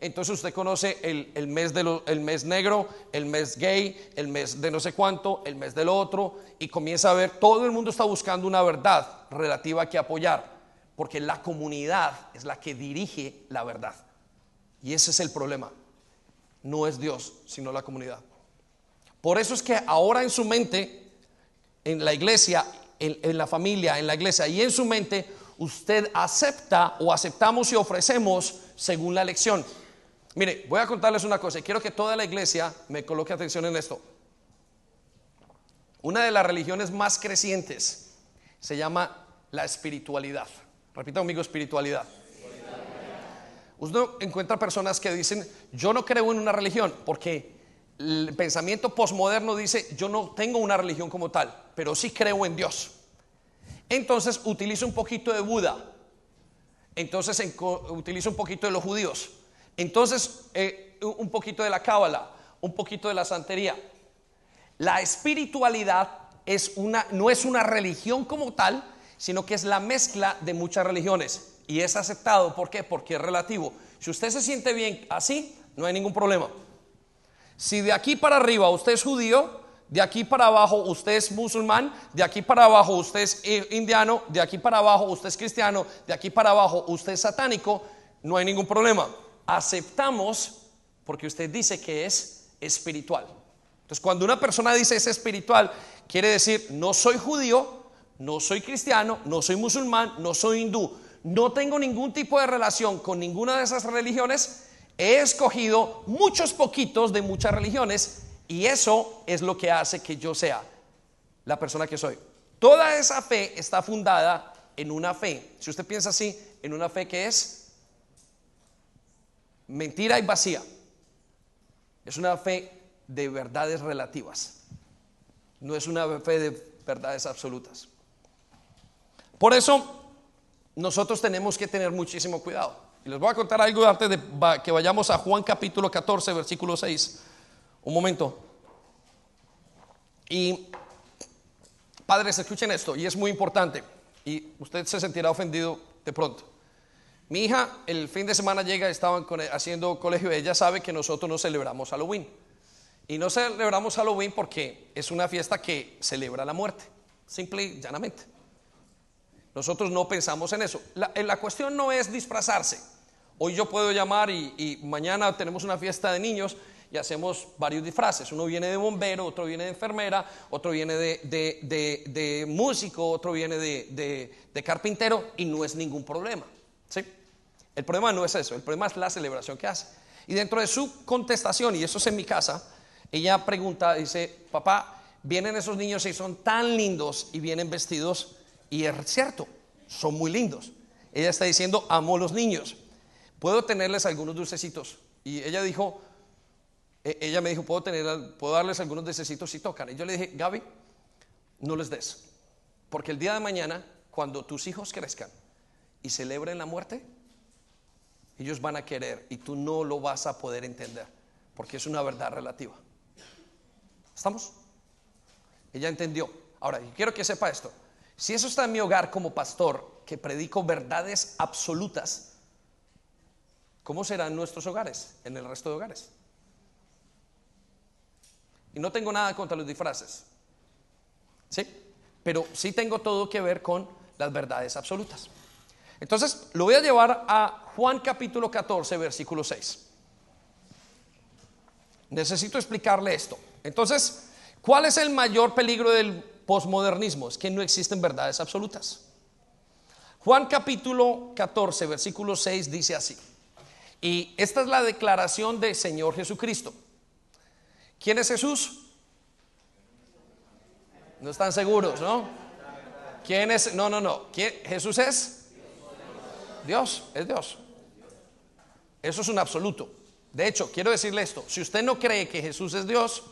Entonces usted conoce el, mes de el mes negro, el mes gay, el mes de no sé cuánto, el mes del otro, y comienza a ver, todo el mundo está buscando una verdad relativa que apoyar, porque la comunidad es la que dirige la verdad. Y ese es el problema. No es Dios, sino la comunidad. Por eso es que ahora en su mente, en la iglesia, en, la familia, en la iglesia y en su mente, usted acepta o aceptamos y ofrecemos según la elección. Mire, voy a contarles una cosa y quiero que toda la iglesia me coloque atención en esto. Una de las religiones más crecientes se llama la espiritualidad. Repita conmigo, espiritualidad. Usted encuentra personas que dicen, yo no creo en una religión porque el pensamiento posmoderno dice, yo no tengo una religión como tal, pero sí creo en Dios. Entonces utilizo un poquito de Buda, entonces utilizo un poquito de los judíos, entonces eh, un poquito de la cábala, un poquito de la santería. La espiritualidad es una, no es una religión como tal, sino que es la mezcla de muchas religiones. Y es aceptado, ¿por qué? Porque es relativo. Si usted se siente bien así, no hay ningún problema. Si de aquí para arriba usted es judío, de aquí para abajo usted es musulmán, de aquí para abajo usted es indiano, de aquí para abajo usted es cristiano, de aquí para abajo usted es satánico, no hay ningún problema. Aceptamos porque usted dice que es espiritual. Entonces, cuando una persona dice es espiritual, quiere decir no soy judío, no soy cristiano, no soy musulmán, no soy hindú, no tengo ningún tipo de relación con ninguna de esas religiones, he escogido muchos poquitos de muchas religiones y eso es lo que hace que yo sea la persona que soy. Toda esa fe está fundada en una fe, si usted piensa así, en una fe que es mentira y vacía. Es una fe de verdades relativas. No es una fe de verdades absolutas. Por eso nosotros tenemos que tener muchísimo cuidado. Y les voy a contar algo antes de que vayamos a Juan capítulo 14, versículo 6. Un momento. Y padres, escuchen esto, y es muy importante. Y usted se sentirá ofendido de pronto. Mi hija el fin de semana llega, estaban haciendo colegio, ella sabe que nosotros no celebramos Halloween. Y no celebramos Halloween porque es una fiesta que celebra la muerte, simple y llanamente. Nosotros no pensamos en eso. La, la cuestión no es disfrazarse. Hoy yo puedo llamar y, mañana tenemos una fiesta de niños y hacemos varios disfraces. Uno viene de bombero, otro viene de enfermera, otro viene de, músico, otro viene de, carpintero y no es ningún problema. ¿sí? El problema no es eso, el problema es la celebración que hace. Y dentro de su contestación, y eso es en mi casa, ella pregunta, dice, papá, vienen esos niños y son tan lindos y vienen vestidos y es cierto, son muy lindos. Ella está diciendo, amo los niños. Puedo tenerles algunos dulcecitos. Y ella dijo, e-, ella me dijo, puedo, tener, puedo darles algunos dulcecitos si tocan. Y yo le dije, Gaby, no les des. Porque el día de mañana, cuando tus hijos crezcan y celebren la muerte, ellos van a querer y tú no lo vas a poder entender. Porque es una verdad relativa. ¿Estamos? Ella entendió. Ahora, quiero que sepa esto. Si eso está en mi hogar como pastor, que predico verdades absolutas, ¿cómo serán nuestros hogares en el resto de hogares? Y no tengo nada contra los disfraces, ¿sí? Pero sí tengo todo que ver con las verdades absolutas. Entonces, lo voy a llevar a Juan capítulo 14, versículo 6. Necesito explicarle esto. Entonces, ¿cuál es el mayor peligro del posmodernismo, es que no existen verdades absolutas. Juan capítulo 14, versículo 6 dice así. Y esta es la declaración del Señor Jesucristo. ¿Quién es Jesús? No están seguros, ¿no? ¿Quién es? No, no, no. ¿Quién? Jesús es Dios, es Dios. Eso es un absoluto. De hecho, quiero decirle esto, si usted no cree que Jesús es Dios,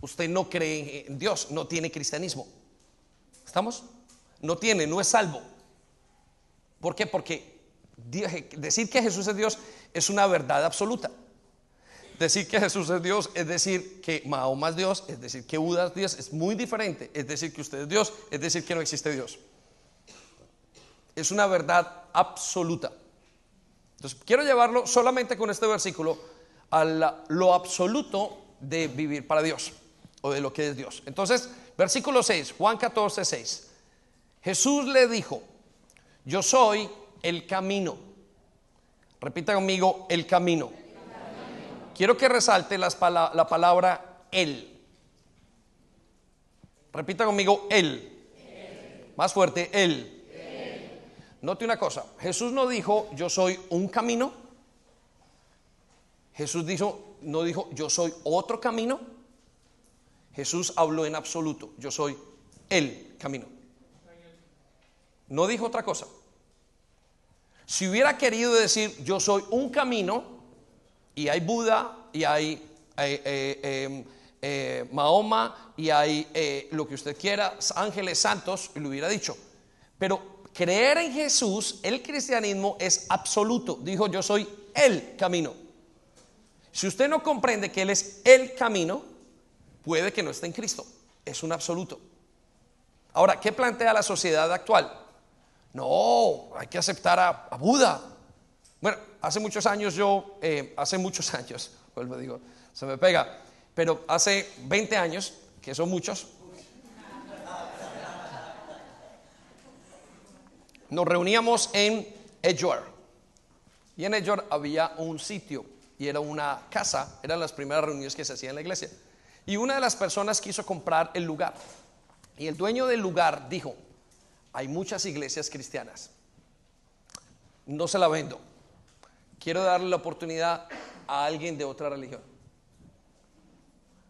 usted no cree en Dios, no tiene cristianismo. ¿Estamos? No tiene, no es salvo. ¿Por qué? Porque decir que Jesús es Dios es una verdad absoluta. decir que Jesús es Dios es decir que Mahoma es Dios, es decir que Buda es Dios, es muy diferente. Es decir que usted es Dios, es decir que no existe Dios. Es una verdad absoluta. Entonces, quiero llevarlo solamente con este versículo a lo absoluto de vivir para Dios de lo que es Dios. Entonces, versículo 6, Juan 14, 6. Jesús le dijo, yo soy el camino. Repita conmigo, el camino. Quiero que resalte la palabra Él. Repita conmigo, Él. Más fuerte, Él. Note una cosa, Jesús no dijo, yo soy un camino. Jesús dijo, no dijo, yo soy otro camino. Jesús habló en absoluto, yo soy el camino. No dijo otra cosa. Si hubiera querido decir, yo soy un camino, y hay Buda, y hay eh, eh, em, eh, Mahoma, y hay lo que usted quiera, ángeles santos, lo hubiera dicho. Pero creer en Jesús, el cristianismo es absoluto. Dijo, yo soy el camino. Si usted no comprende que Él es el camino, puede que no esté en Cristo. Es un absoluto. Ahora, ¿qué plantea la sociedad actual? No, hay que aceptar a, Buda. Bueno, hace muchos años yo, eh, hace muchos <laughs> años, vuelvo digo, se me pega, pero hace 20 años, que son muchos, nos reuníamos en Edgewater. Y en Edgewater había un sitio y era una casa, eran las primeras reuniones que se hacían en la iglesia. Y una de las personas quiso comprar el lugar. Y el dueño del lugar dijo, hay muchas iglesias cristianas. No se la vendo. Quiero darle la oportunidad a alguien de otra religión.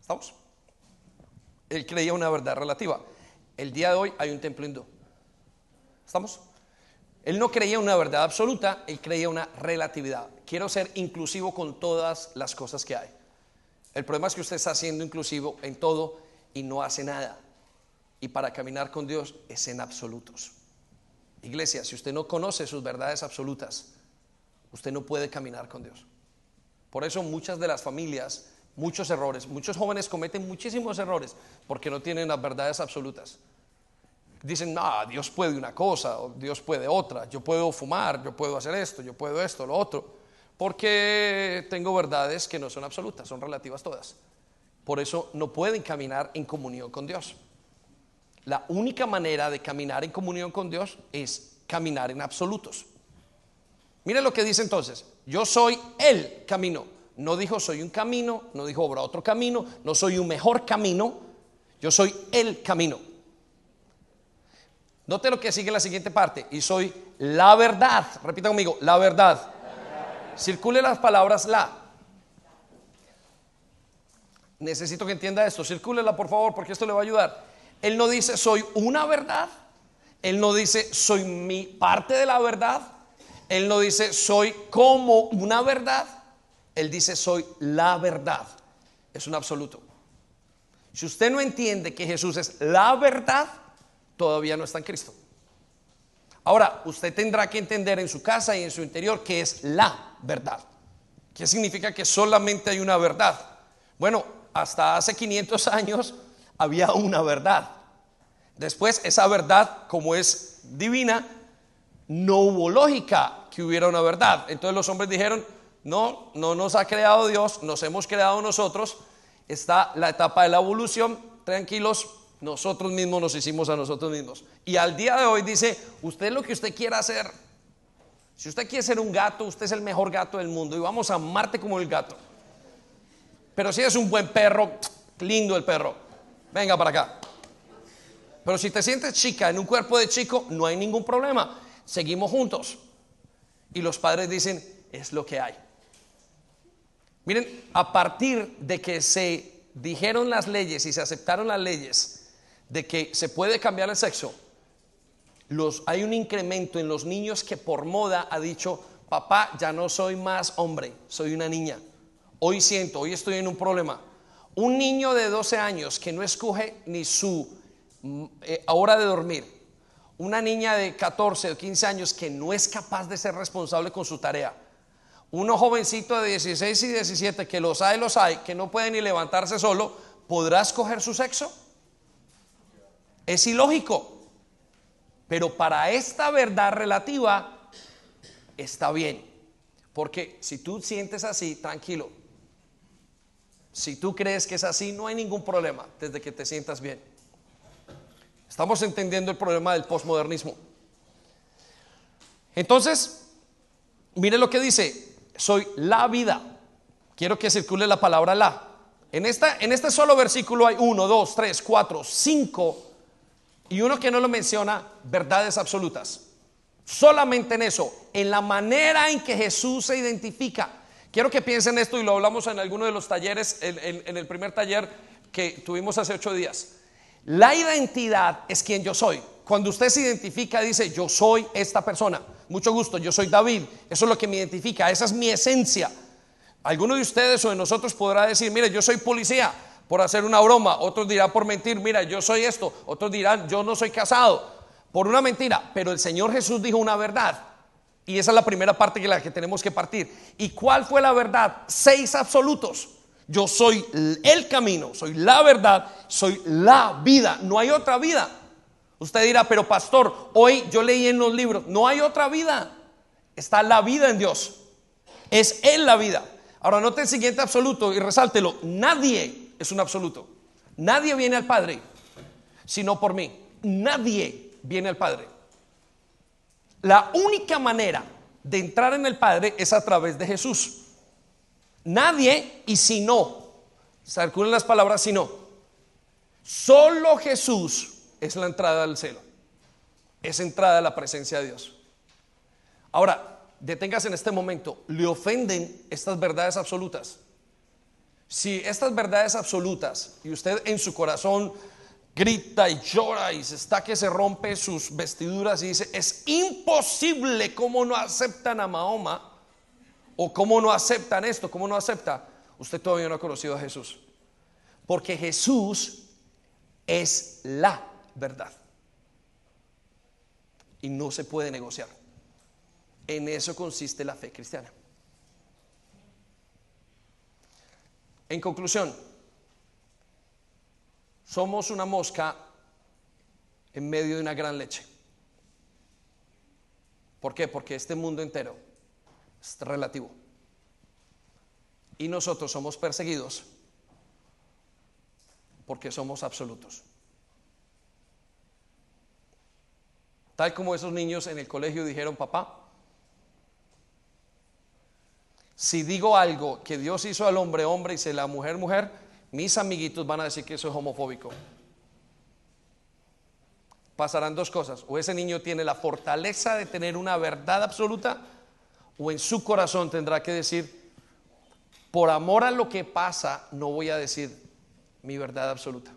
¿Estamos? Él creía una verdad relativa. El día de hoy hay un templo hindú. ¿Estamos? Él no creía una verdad absoluta, él creía una relatividad. Quiero ser inclusivo con todas las cosas que hay. El problema es que usted está siendo inclusivo en todo y no hace nada. Y para caminar con Dios es en absolutos. Iglesia, si usted no conoce sus verdades absolutas, usted no puede caminar con Dios. Por eso muchas de las familias, muchos errores, muchos jóvenes cometen muchísimos errores porque no tienen las verdades absolutas. Dicen, no, Dios puede una cosa, o Dios puede otra, yo puedo fumar, yo puedo hacer esto, yo puedo esto, lo otro, porque tengo verdades que no son absolutas, son relativas todas. Por eso no pueden caminar en comunión con Dios. La única manera de caminar en comunión con Dios es caminar en absolutos. Mire lo que dice entonces, yo soy el camino. No dijo soy un camino, no dijo habrá otro camino, no soy un mejor camino, yo soy el camino. Note lo que sigue en la siguiente parte, y soy la verdad. Repita conmigo, la verdad. Circule las palabras la. Necesito que entienda esto, circúlela por favor, porque esto le va a ayudar. Él no dice soy una verdad. Él no dice soy mi parte de la verdad. Él no dice soy como una verdad. Él dice soy la verdad. Es un absoluto. Si usted no entiende que Jesús es la verdad, todavía no está en Cristo. Ahora, usted tendrá que entender en su casa y en su interior que es la verdad. ¿Qué significa que solamente hay una verdad? Bueno, hasta hace 500 años había una verdad. Después esa verdad, como es divina, no hubo lógica que hubiera una verdad. Entonces los hombres dijeron, no, no nos ha creado Dios, nos hemos creado nosotros. Está la etapa de la evolución, tranquilos, nosotros mismos nos hicimos a nosotros mismos. Y al día de hoy dice, usted lo que usted quiera hacer. Si usted quiere ser un gato, usted es el mejor gato del mundo y vamos a amarte como el gato. Pero si es un buen perro, <tsk> lindo el perro, venga para acá. Pero si te sientes chica en un cuerpo de chico, no hay ningún problema. Seguimos juntos. Y los padres dicen, es lo que hay. Miren, a partir de que se dijeron las leyes y se aceptaron las leyes de que se puede cambiar el sexo, hay un incremento en los niños que por moda ha dicho, papá, ya no soy más hombre, soy una niña. Hoy siento, hoy estoy en un problema. Un niño de 12 años que no escoge ni su mm, eh, hora de dormir. Una niña de 14 o 15 años que no es capaz de ser responsable con su tarea. Uno jovencito de 16 y 17 que los hay, los hay, que no puede ni levantarse solo, ¿podrá escoger su sexo? Es ilógico. Pero para esta verdad relativa está bien. Porque si tú sientes así, tranquilo. Si tú crees que es así, no hay ningún problema desde que te sientas bien. Estamos entendiendo el problema del posmodernismo. Entonces, mire lo que dice, soy la vida. Quiero que circule la palabra la. En, esta, en este solo versículo hay uno, dos, tres, cuatro, cinco y uno que no lo menciona, verdades absolutas. Solamente en eso, en la manera en que Jesús se identifica. Quiero que piensen esto y lo hablamos en alguno de los talleres, en, el primer taller que tuvimos hace ocho días. La identidad es quien yo soy. Cuando usted se identifica, dice, yo soy esta persona. Mucho gusto, yo soy David. Eso es lo que me identifica, esa es mi esencia. Alguno de ustedes o de nosotros podrá decir, mire, yo soy policía por hacer una broma, otros dirán por mentir, mira, yo soy esto, otros dirán, yo no soy casado, por una mentira, pero el Señor Jesús dijo una verdad. Y esa es la primera parte que la que tenemos que partir. ¿Y cuál fue la verdad? Seis absolutos. Yo soy el camino, soy la verdad, soy la vida. No hay otra vida. Usted dirá, pero pastor, hoy yo leí en los libros, no hay otra vida. Está la vida en Dios. Es Él la vida. Ahora note el siguiente absoluto y resáltelo. Nadie es un absoluto. Nadie viene al Padre sino por mí. Nadie viene al Padre. La única manera de entrar en el Padre es a través de Jesús. Nadie y si no, circulan las palabras si no. Solo Jesús es la entrada al cielo. Es entrada a la presencia de Dios. Ahora, deténgase en este momento. ¿Le ofenden estas verdades absolutas? Si estas verdades absolutas y usted en su corazón grita y llora y se está que se rompe sus vestiduras y dice, es imposible cómo no aceptan a Mahoma o cómo no aceptan esto, cómo no acepta, usted todavía no ha conocido a Jesús. Porque Jesús es la verdad. Y no se puede negociar. En eso consiste la fe cristiana. En conclusión, somos una mosca en medio de una gran leche. ¿Por qué? Porque este mundo entero es relativo. Y nosotros somos perseguidos porque somos absolutos. Tal como esos niños en el colegio dijeron, papá, si digo algo que Dios hizo al hombre hombre y se la mujer mujer, mis amiguitos van a decir que eso es homofóbico. Pasarán dos cosas. O ese niño tiene la fortaleza de tener una verdad absoluta, o en su corazón tendrá que decir, por amor a lo que pasa, no voy a decir mi verdad absoluta.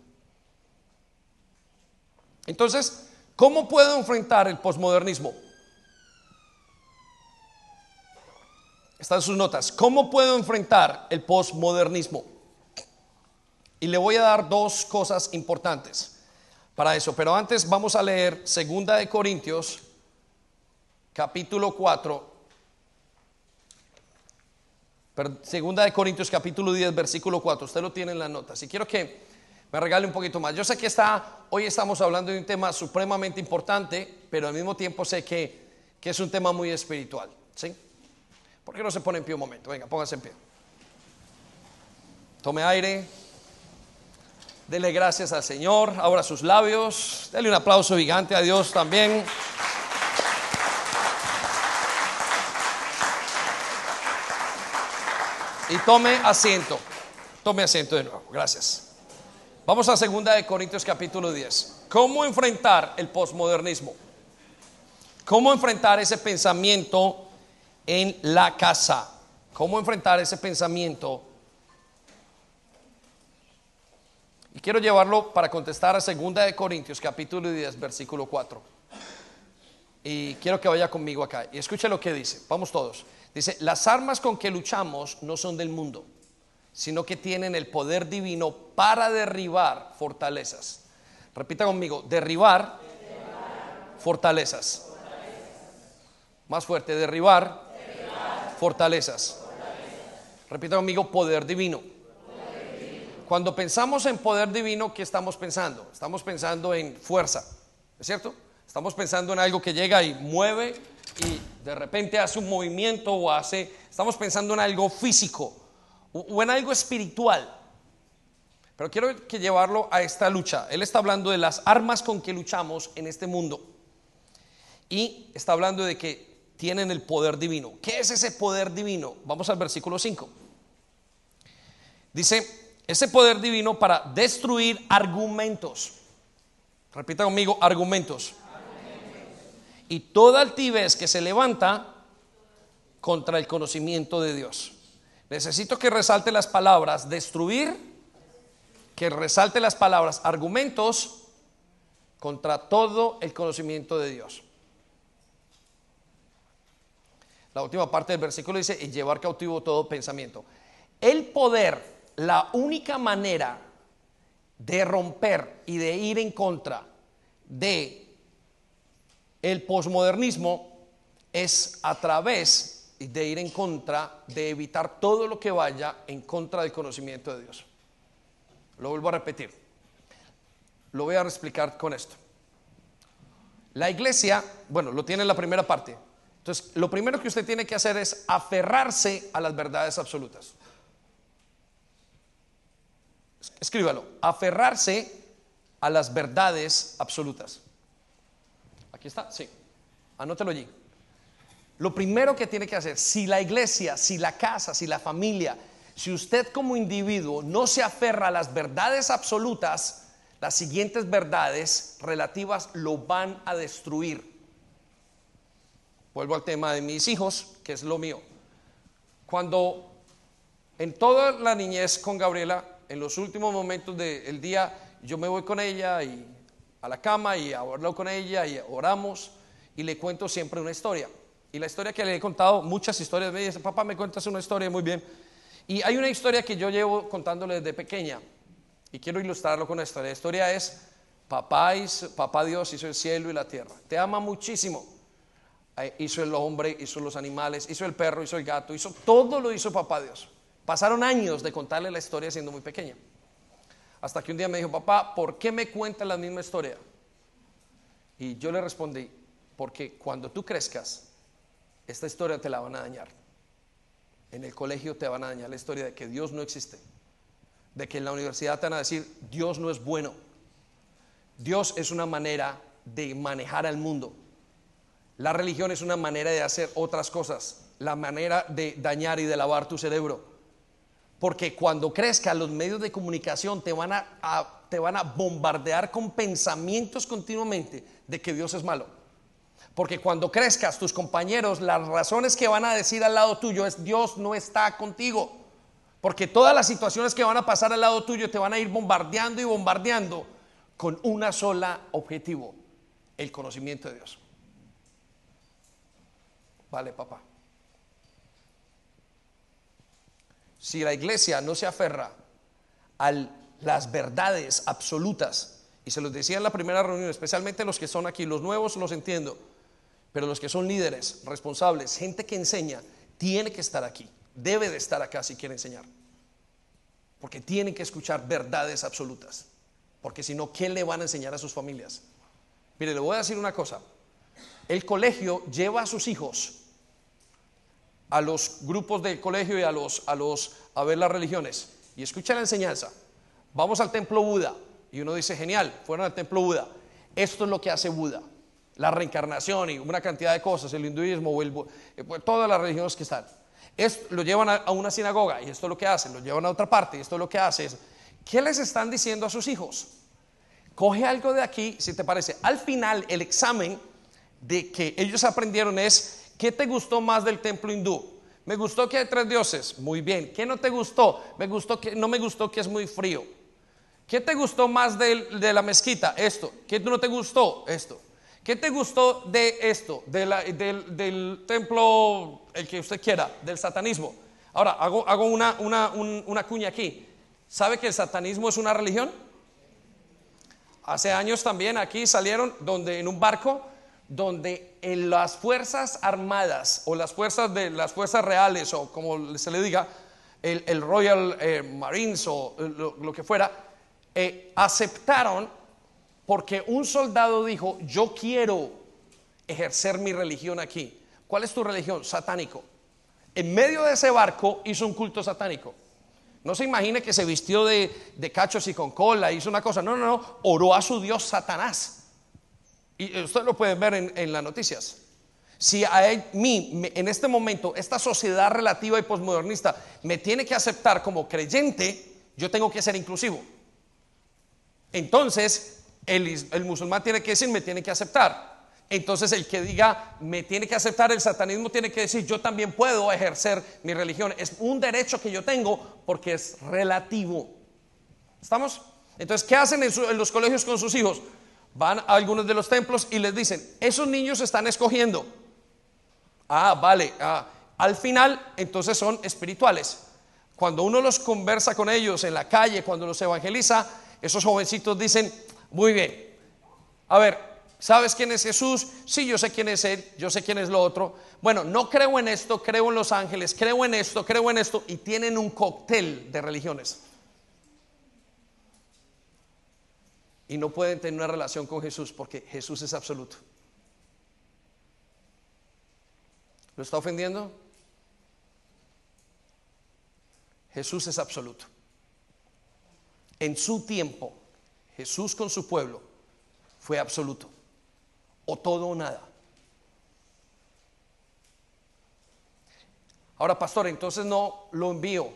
Entonces, ¿cómo puedo enfrentar el posmodernismo? Están sus notas. ¿Cómo puedo enfrentar el postmodernismo? Y le voy a dar dos cosas importantes para eso. Pero antes vamos a leer Segunda de Corintios, capítulo 4. Segunda de Corintios, capítulo 10, versículo 4. Usted lo tiene en la nota. Si quiero que me regale un poquito más. Yo sé que está, hoy estamos hablando de un tema supremamente importante, pero al mismo tiempo sé que, que es un tema muy espiritual. ¿sí? ¿Por qué no se pone en pie un momento? Venga, póngase en pie. Tome aire. Dele gracias al Señor. Abra sus labios. Dele un aplauso gigante a Dios también. Y tome asiento. Tome asiento de nuevo. Gracias. Vamos a segunda de Corintios capítulo 10. ¿Cómo enfrentar el posmodernismo? ¿Cómo enfrentar ese pensamiento en la casa. ¿Cómo enfrentar ese pensamiento? Y quiero llevarlo para contestar a Segunda de Corintios, capítulo 10, versículo 4. Y quiero que vaya conmigo acá. Y escuche lo que dice. Vamos todos. Dice, las armas con que luchamos no son del mundo, sino que tienen el poder divino para derribar fortalezas. Repita conmigo, derribar, fortalezas. fortalezas. Más fuerte, derribar Fortalezas. Repita conmigo, poder divino. Cuando pensamos en poder divino, ¿qué estamos pensando? Estamos pensando en fuerza, ¿es cierto? Estamos pensando en algo que llega y mueve y de repente hace un movimiento o hace, estamos pensando en algo físico o en algo espiritual. Pero quiero que llevarlo a esta lucha. Él está hablando de las armas con que luchamos en este mundo. Y está hablando de que tienen el poder divino. ¿Qué es ese poder divino? Vamos al versículo 5. Dice, ese poder divino para destruir argumentos. Repita conmigo, argumentos. Y toda altivez que se levanta contra el conocimiento de Dios. Necesito que resalte las palabras destruir, que resalte las palabras argumentos contra todo el conocimiento de Dios. La última parte del versículo dice, y llevar cautivo todo pensamiento. El poder, la única manera de romper y de ir en contra de el posmodernismo es a través de ir en contra, de evitar todo lo que vaya en contra del conocimiento de Dios. Lo vuelvo a repetir. Lo voy a explicar con esto. La iglesia, bueno, lo tiene en la primera parte, entonces, lo primero que usted tiene que hacer es aferrarse a las verdades absolutas. Escríbalo, aferrarse a las verdades absolutas. Aquí está, sí. Anótelo allí. Lo primero que tiene que hacer, si la iglesia, si la casa, si la familia, si usted como individuo no se aferra a las verdades absolutas, las siguientes verdades relativas lo van a destruir. Vuelvo al tema de mis hijos, que es lo mío. Cuando en toda la niñez con Gabriela, en los últimos momentos del día, yo me voy con ella y a la cama y hablo con ella y oramos y le cuento siempre una historia. Y la historia que le he contado, muchas historias, me dice, papá, me cuentas una historia muy bien. Y hay una historia que yo llevo contándole desde pequeña y quiero ilustrarlo con esta historia. La historia es, papá, papá Dios hizo el cielo y la tierra. Te ama muchísimo hizo el hombre, hizo los animales, hizo el perro, hizo el gato, hizo todo lo hizo papá Dios. Pasaron años de contarle la historia siendo muy pequeña. Hasta que un día me dijo, papá, ¿por qué me cuentas la misma historia? Y yo le respondí, porque cuando tú crezcas, esta historia te la van a dañar. En el colegio te van a dañar la historia de que Dios no existe. De que en la universidad te van a decir, Dios no es bueno. Dios es una manera de manejar al mundo. La religión es una manera de hacer otras cosas, la manera de dañar y de lavar tu cerebro. Porque cuando crezca, los medios de comunicación te van a, te van a bombardear con pensamientos continuamente de que Dios es malo. Porque cuando crezcas, tus compañeros, las razones que van a decir al lado tuyo es Dios no está contigo. Porque todas las situaciones que van a pasar al lado tuyo te van a ir bombardeando y bombardeando con una sola objetivo, el conocimiento de Dios. Vale, papá. Si la iglesia no se aferra a las verdades absolutas, y se los decía en la primera reunión, especialmente los que son aquí, los nuevos los entiendo, pero los que son líderes, responsables, gente que enseña, tiene que estar aquí, debe de estar acá si quiere enseñar, porque tienen que escuchar verdades absolutas, porque si no, ¿qué le van a enseñar a sus familias? Mire, le voy a decir una cosa, el colegio lleva a sus hijos a los grupos del colegio y a los, a los, a ver las religiones y escucha la enseñanza. Vamos al templo Buda y uno dice, genial, fueron al templo Buda. Esto es lo que hace Buda, la reencarnación y una cantidad de cosas, el hinduismo o el, eh, pues, todas las religiones que están. Esto, lo llevan a, una sinagoga y esto es lo que hacen, lo llevan a otra parte y esto es lo que hace. ¿Qué les están diciendo a sus hijos? Coge algo de aquí, si te parece. Al final, el examen de que ellos aprendieron es ¿Qué te gustó más del templo hindú? Me gustó que hay tres dioses. Muy bien. ¿Qué no te gustó? Me gustó que no me gustó que es muy frío. ¿Qué te gustó más de, la mezquita? Esto. ¿Qué no te gustó? Esto. ¿Qué te gustó de esto? del, templo, el que usted quiera, del satanismo. Ahora, hago, una cuña aquí. ¿Sabe que el satanismo es una religión? Hace años también aquí salieron donde en un barco donde las fuerzas armadas o las fuerzas de las fuerzas reales o como se le diga, el, Royal eh, Marines o eh, lo, que fuera, eh, aceptaron porque un soldado dijo, yo quiero ejercer mi religión aquí. ¿Cuál es tu religión? Satánico. En medio de ese barco hizo un culto satánico. No se imagine que se vistió de, cachos y con cola, hizo una cosa. No, no, no. Oró a su Dios Satanás. Y ustedes lo pueden ver en, las noticias. Si a mí, en este momento, esta sociedad relativa y posmodernista me tiene que aceptar como creyente, yo tengo que ser inclusivo. Entonces, el, musulmán tiene que decir, me tiene que aceptar. Entonces el que diga, me tiene que aceptar el satanismo, tiene que decir, yo también puedo ejercer mi religión. Es un derecho que yo tengo porque es relativo. ¿Estamos? Entonces, ¿qué hacen en, los colegios con sus hijos? Van a algunos de los templos y les dicen, esos niños están escogiendo. Ah, vale. Ah, al final, entonces son espirituales. Cuando uno los conversa con ellos en la calle, cuando los evangeliza, esos jovencitos dicen, muy bien, a ver, ¿Sabes quién es Jesús? Sí, yo sé quién es Él, yo sé quién es lo otro. Bueno, no creo en esto, creo en los ángeles, creo en esto, creo en esto, y tienen un cóctel de religiones. Y no pueden tener una relación con Jesús porque Jesús es absoluto. ¿Lo está ofendiendo? Jesús es absoluto. En su tiempo, Jesús con su pueblo fue absoluto o todo o nada. Ahora, pastor, entonces no lo envío.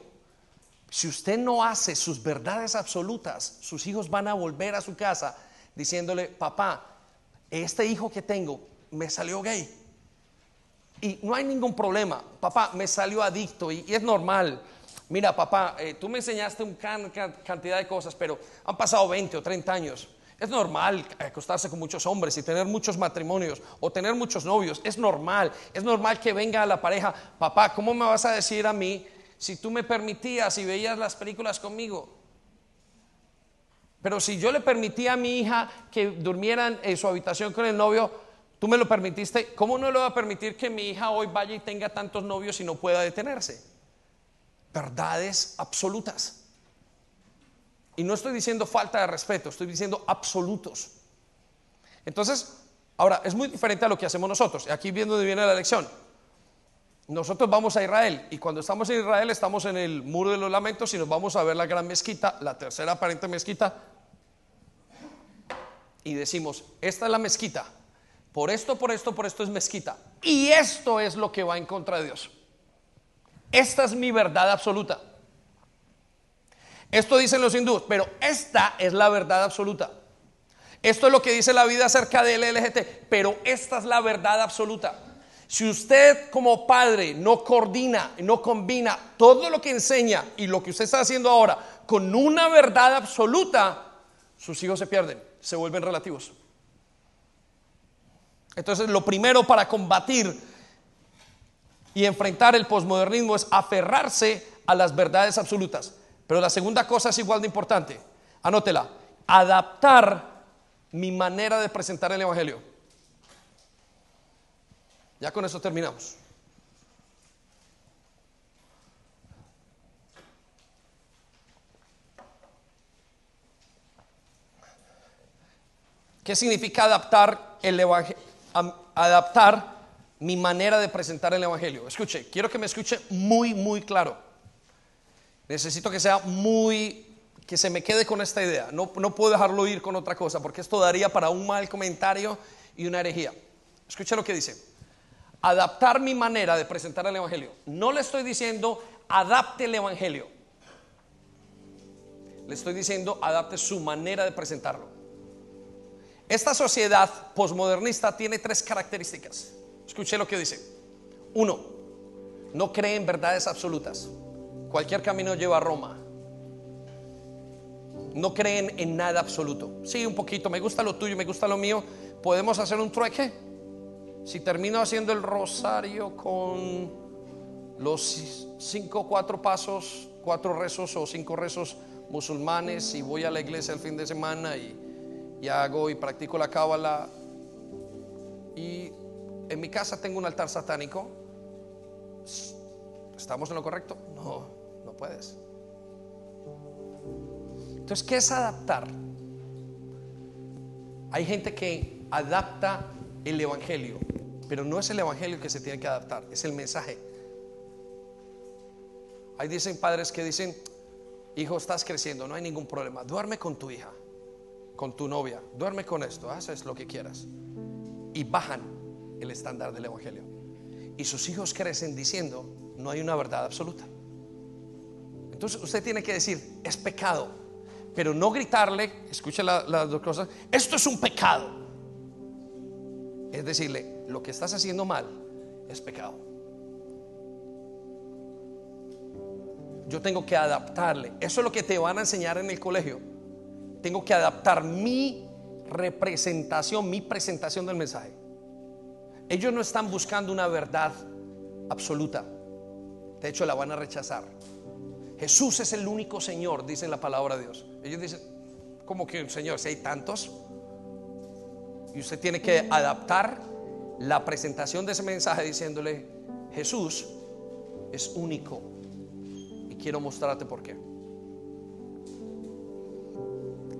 Si usted no hace sus verdades absolutas, sus hijos van a volver a su casa diciéndole, papá, este hijo que tengo me salió gay. Y no hay ningún problema. Papá, me salió adicto y, es normal. Mira, papá, eh, tú me enseñaste un cantidad de cosas, pero han pasado 20 o 30 años. Es normal acostarse con muchos hombres y tener muchos matrimonios o tener muchos novios. Es normal. Es normal que venga a la pareja, papá, ¿cómo me vas a decir a mí si tú me permitías y veías las películas conmigo? Pero si yo le permitía a mi hija que durmiera en su habitación con el novio, tú me lo permitiste, ¿cómo no le voy a permitir que mi hija hoy vaya y tenga tantos novios y no pueda detenerse? Verdades absolutas. Y no estoy diciendo falta de respeto, estoy diciendo absolutos. Entonces, ahora, es muy diferente a lo que hacemos nosotros. Aquí viendo de viene la lección. Nosotros vamos a Israel y cuando estamos en Israel estamos en el muro de los lamentos y nos vamos a ver la gran mezquita, la tercera aparente mezquita, y decimos, esta es la mezquita, por esto, por esto, por esto es mezquita, y esto es lo que va en contra de Dios. Esta es mi verdad absoluta. Esto dicen los hindúes, pero esta es la verdad absoluta. Esto es lo que dice la vida acerca del LGT, pero esta es la verdad absoluta. Si usted como padre no coordina, no combina todo lo que enseña y lo que usted está haciendo ahora con una verdad absoluta, sus hijos se pierden, se vuelven relativos. Entonces, lo primero para combatir y enfrentar el posmodernismo es aferrarse a las verdades absolutas. Pero la segunda cosa es igual de importante. Anótela. Adaptar mi manera de presentar el Evangelio. Ya con eso terminamos. ¿Qué significa adaptar el evangelio? Adaptar mi manera de presentar el evangelio. Escuche, quiero que me escuche muy, muy claro. Necesito que sea muy, que se me quede con esta idea. No, no puedo dejarlo ir con otra cosa, porque esto daría para un mal comentario y una herejía. Escucha lo que dice. Adaptar mi manera de presentar el Evangelio. No le estoy diciendo adapte el Evangelio. Le estoy diciendo adapte su manera de presentarlo. Esta sociedad posmodernista tiene tres características. Escuche lo que dice. Uno, no cree en verdades absolutas. Cualquier camino lleva a Roma. No creen en nada absoluto. Sí, un poquito. Me gusta lo tuyo, me gusta lo mío. Podemos hacer un trueque. Si termino haciendo el rosario con los cinco, cuatro pasos, cuatro rezos o cinco rezos musulmanes y voy a la iglesia el fin de semana y, y hago y practico la cábala, y en mi casa tengo un altar satánico, ¿estamos en lo correcto? No, no puedes. Entonces, ¿qué es adaptar? Hay gente que adapta el Evangelio, pero no es el Evangelio que se tiene que adaptar, es el mensaje. Ahí dicen padres que dicen, hijo, estás creciendo, no hay ningún problema, duerme con tu hija, con tu novia, duerme con esto, haces lo que quieras. Y bajan el estándar del Evangelio. Y sus hijos crecen diciendo, no hay una verdad absoluta. Entonces usted tiene que decir, es pecado pero no gritarle, escuche las dos cosas, esto es un pecado. Es decirle, lo que estás haciendo mal es pecado. Yo tengo que adaptarle. Eso es lo que te van a enseñar en el colegio. Tengo que adaptar mi representación, mi presentación del mensaje. Ellos no están buscando una verdad absoluta. De hecho, la van a rechazar. Jesús es el único Señor, dice la palabra de Dios. Ellos dicen, ¿cómo que Señor? Si hay tantos. Y usted tiene que adaptar la presentación de ese mensaje diciéndole, Jesús es único. Y quiero mostrarte por qué.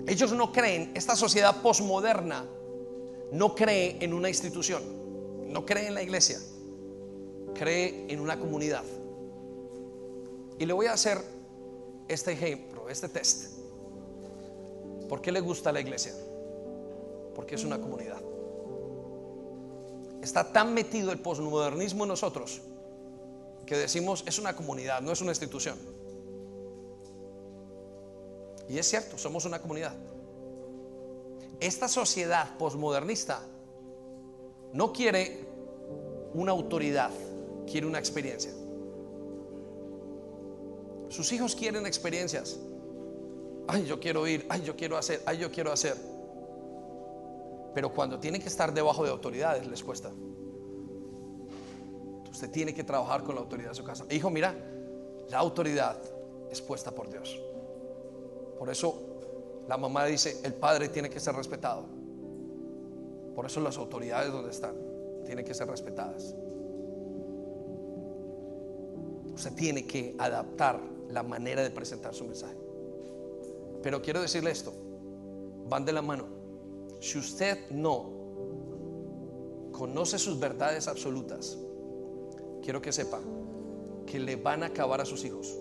Ellos no creen, esta sociedad posmoderna no cree en una institución, no cree en la iglesia, cree en una comunidad. Y le voy a hacer este ejemplo, este test. ¿Por qué le gusta la iglesia? Porque es una comunidad. Está tan metido el posmodernismo en nosotros que decimos es una comunidad, no es una institución. Y es cierto, somos una comunidad. Esta sociedad posmodernista no quiere una autoridad, quiere una experiencia. Sus hijos quieren experiencias. Ay, yo quiero ir, ay, yo quiero hacer, ay, yo quiero hacer. Pero cuando tienen que estar debajo de autoridades les cuesta. Usted tiene que trabajar con la autoridad de su casa. Hijo, mira, la autoridad es puesta por Dios. Por eso la mamá dice, el padre tiene que ser respetado. Por eso las autoridades donde están tienen que ser respetadas. Usted tiene que adaptar la manera de presentar su mensaje. Pero quiero decirle esto, van de la mano. Si usted no conoce sus verdades absolutas, quiero que sepa que le van a acabar a sus hijos,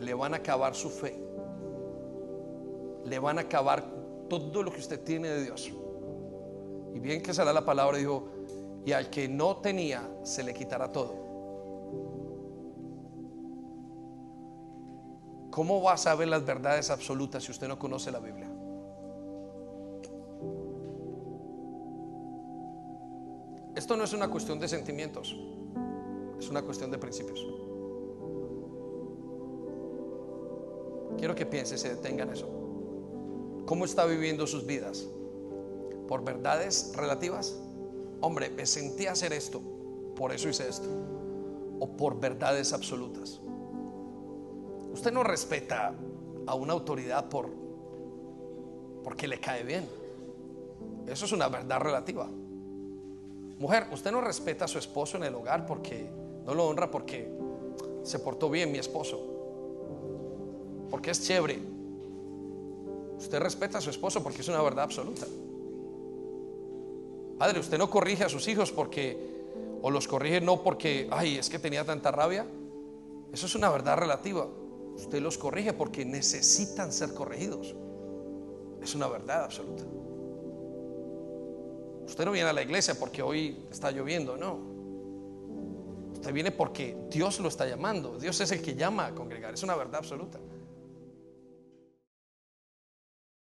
le van a acabar su fe, le van a acabar todo lo que usted tiene de Dios. Y bien que será la palabra, dijo, y al que no tenía se le quitará todo. ¿Cómo va a saber las verdades absolutas si usted no conoce la Biblia? Esto no es una cuestión de sentimientos, es una cuestión de principios. Quiero que piense, se detengan eso. ¿Cómo está viviendo sus vidas? ¿Por verdades relativas? Hombre, me sentí hacer esto, por eso hice esto. ¿O por verdades absolutas? Usted no respeta a una autoridad por porque le cae bien. Eso es una verdad relativa. Mujer, usted no respeta a su esposo en el hogar porque no lo honra porque se portó bien mi esposo. Porque es chévere. Usted respeta a su esposo porque es una verdad absoluta. Padre, usted no corrige a sus hijos porque o los corrige no porque, ay, es que tenía tanta rabia. Eso es una verdad relativa. Usted los corrige porque necesitan ser corregidos. Es una verdad absoluta. Usted no viene a la iglesia porque hoy está lloviendo, no. Usted viene porque Dios lo está llamando. Dios es el que llama a congregar. Es una verdad absoluta.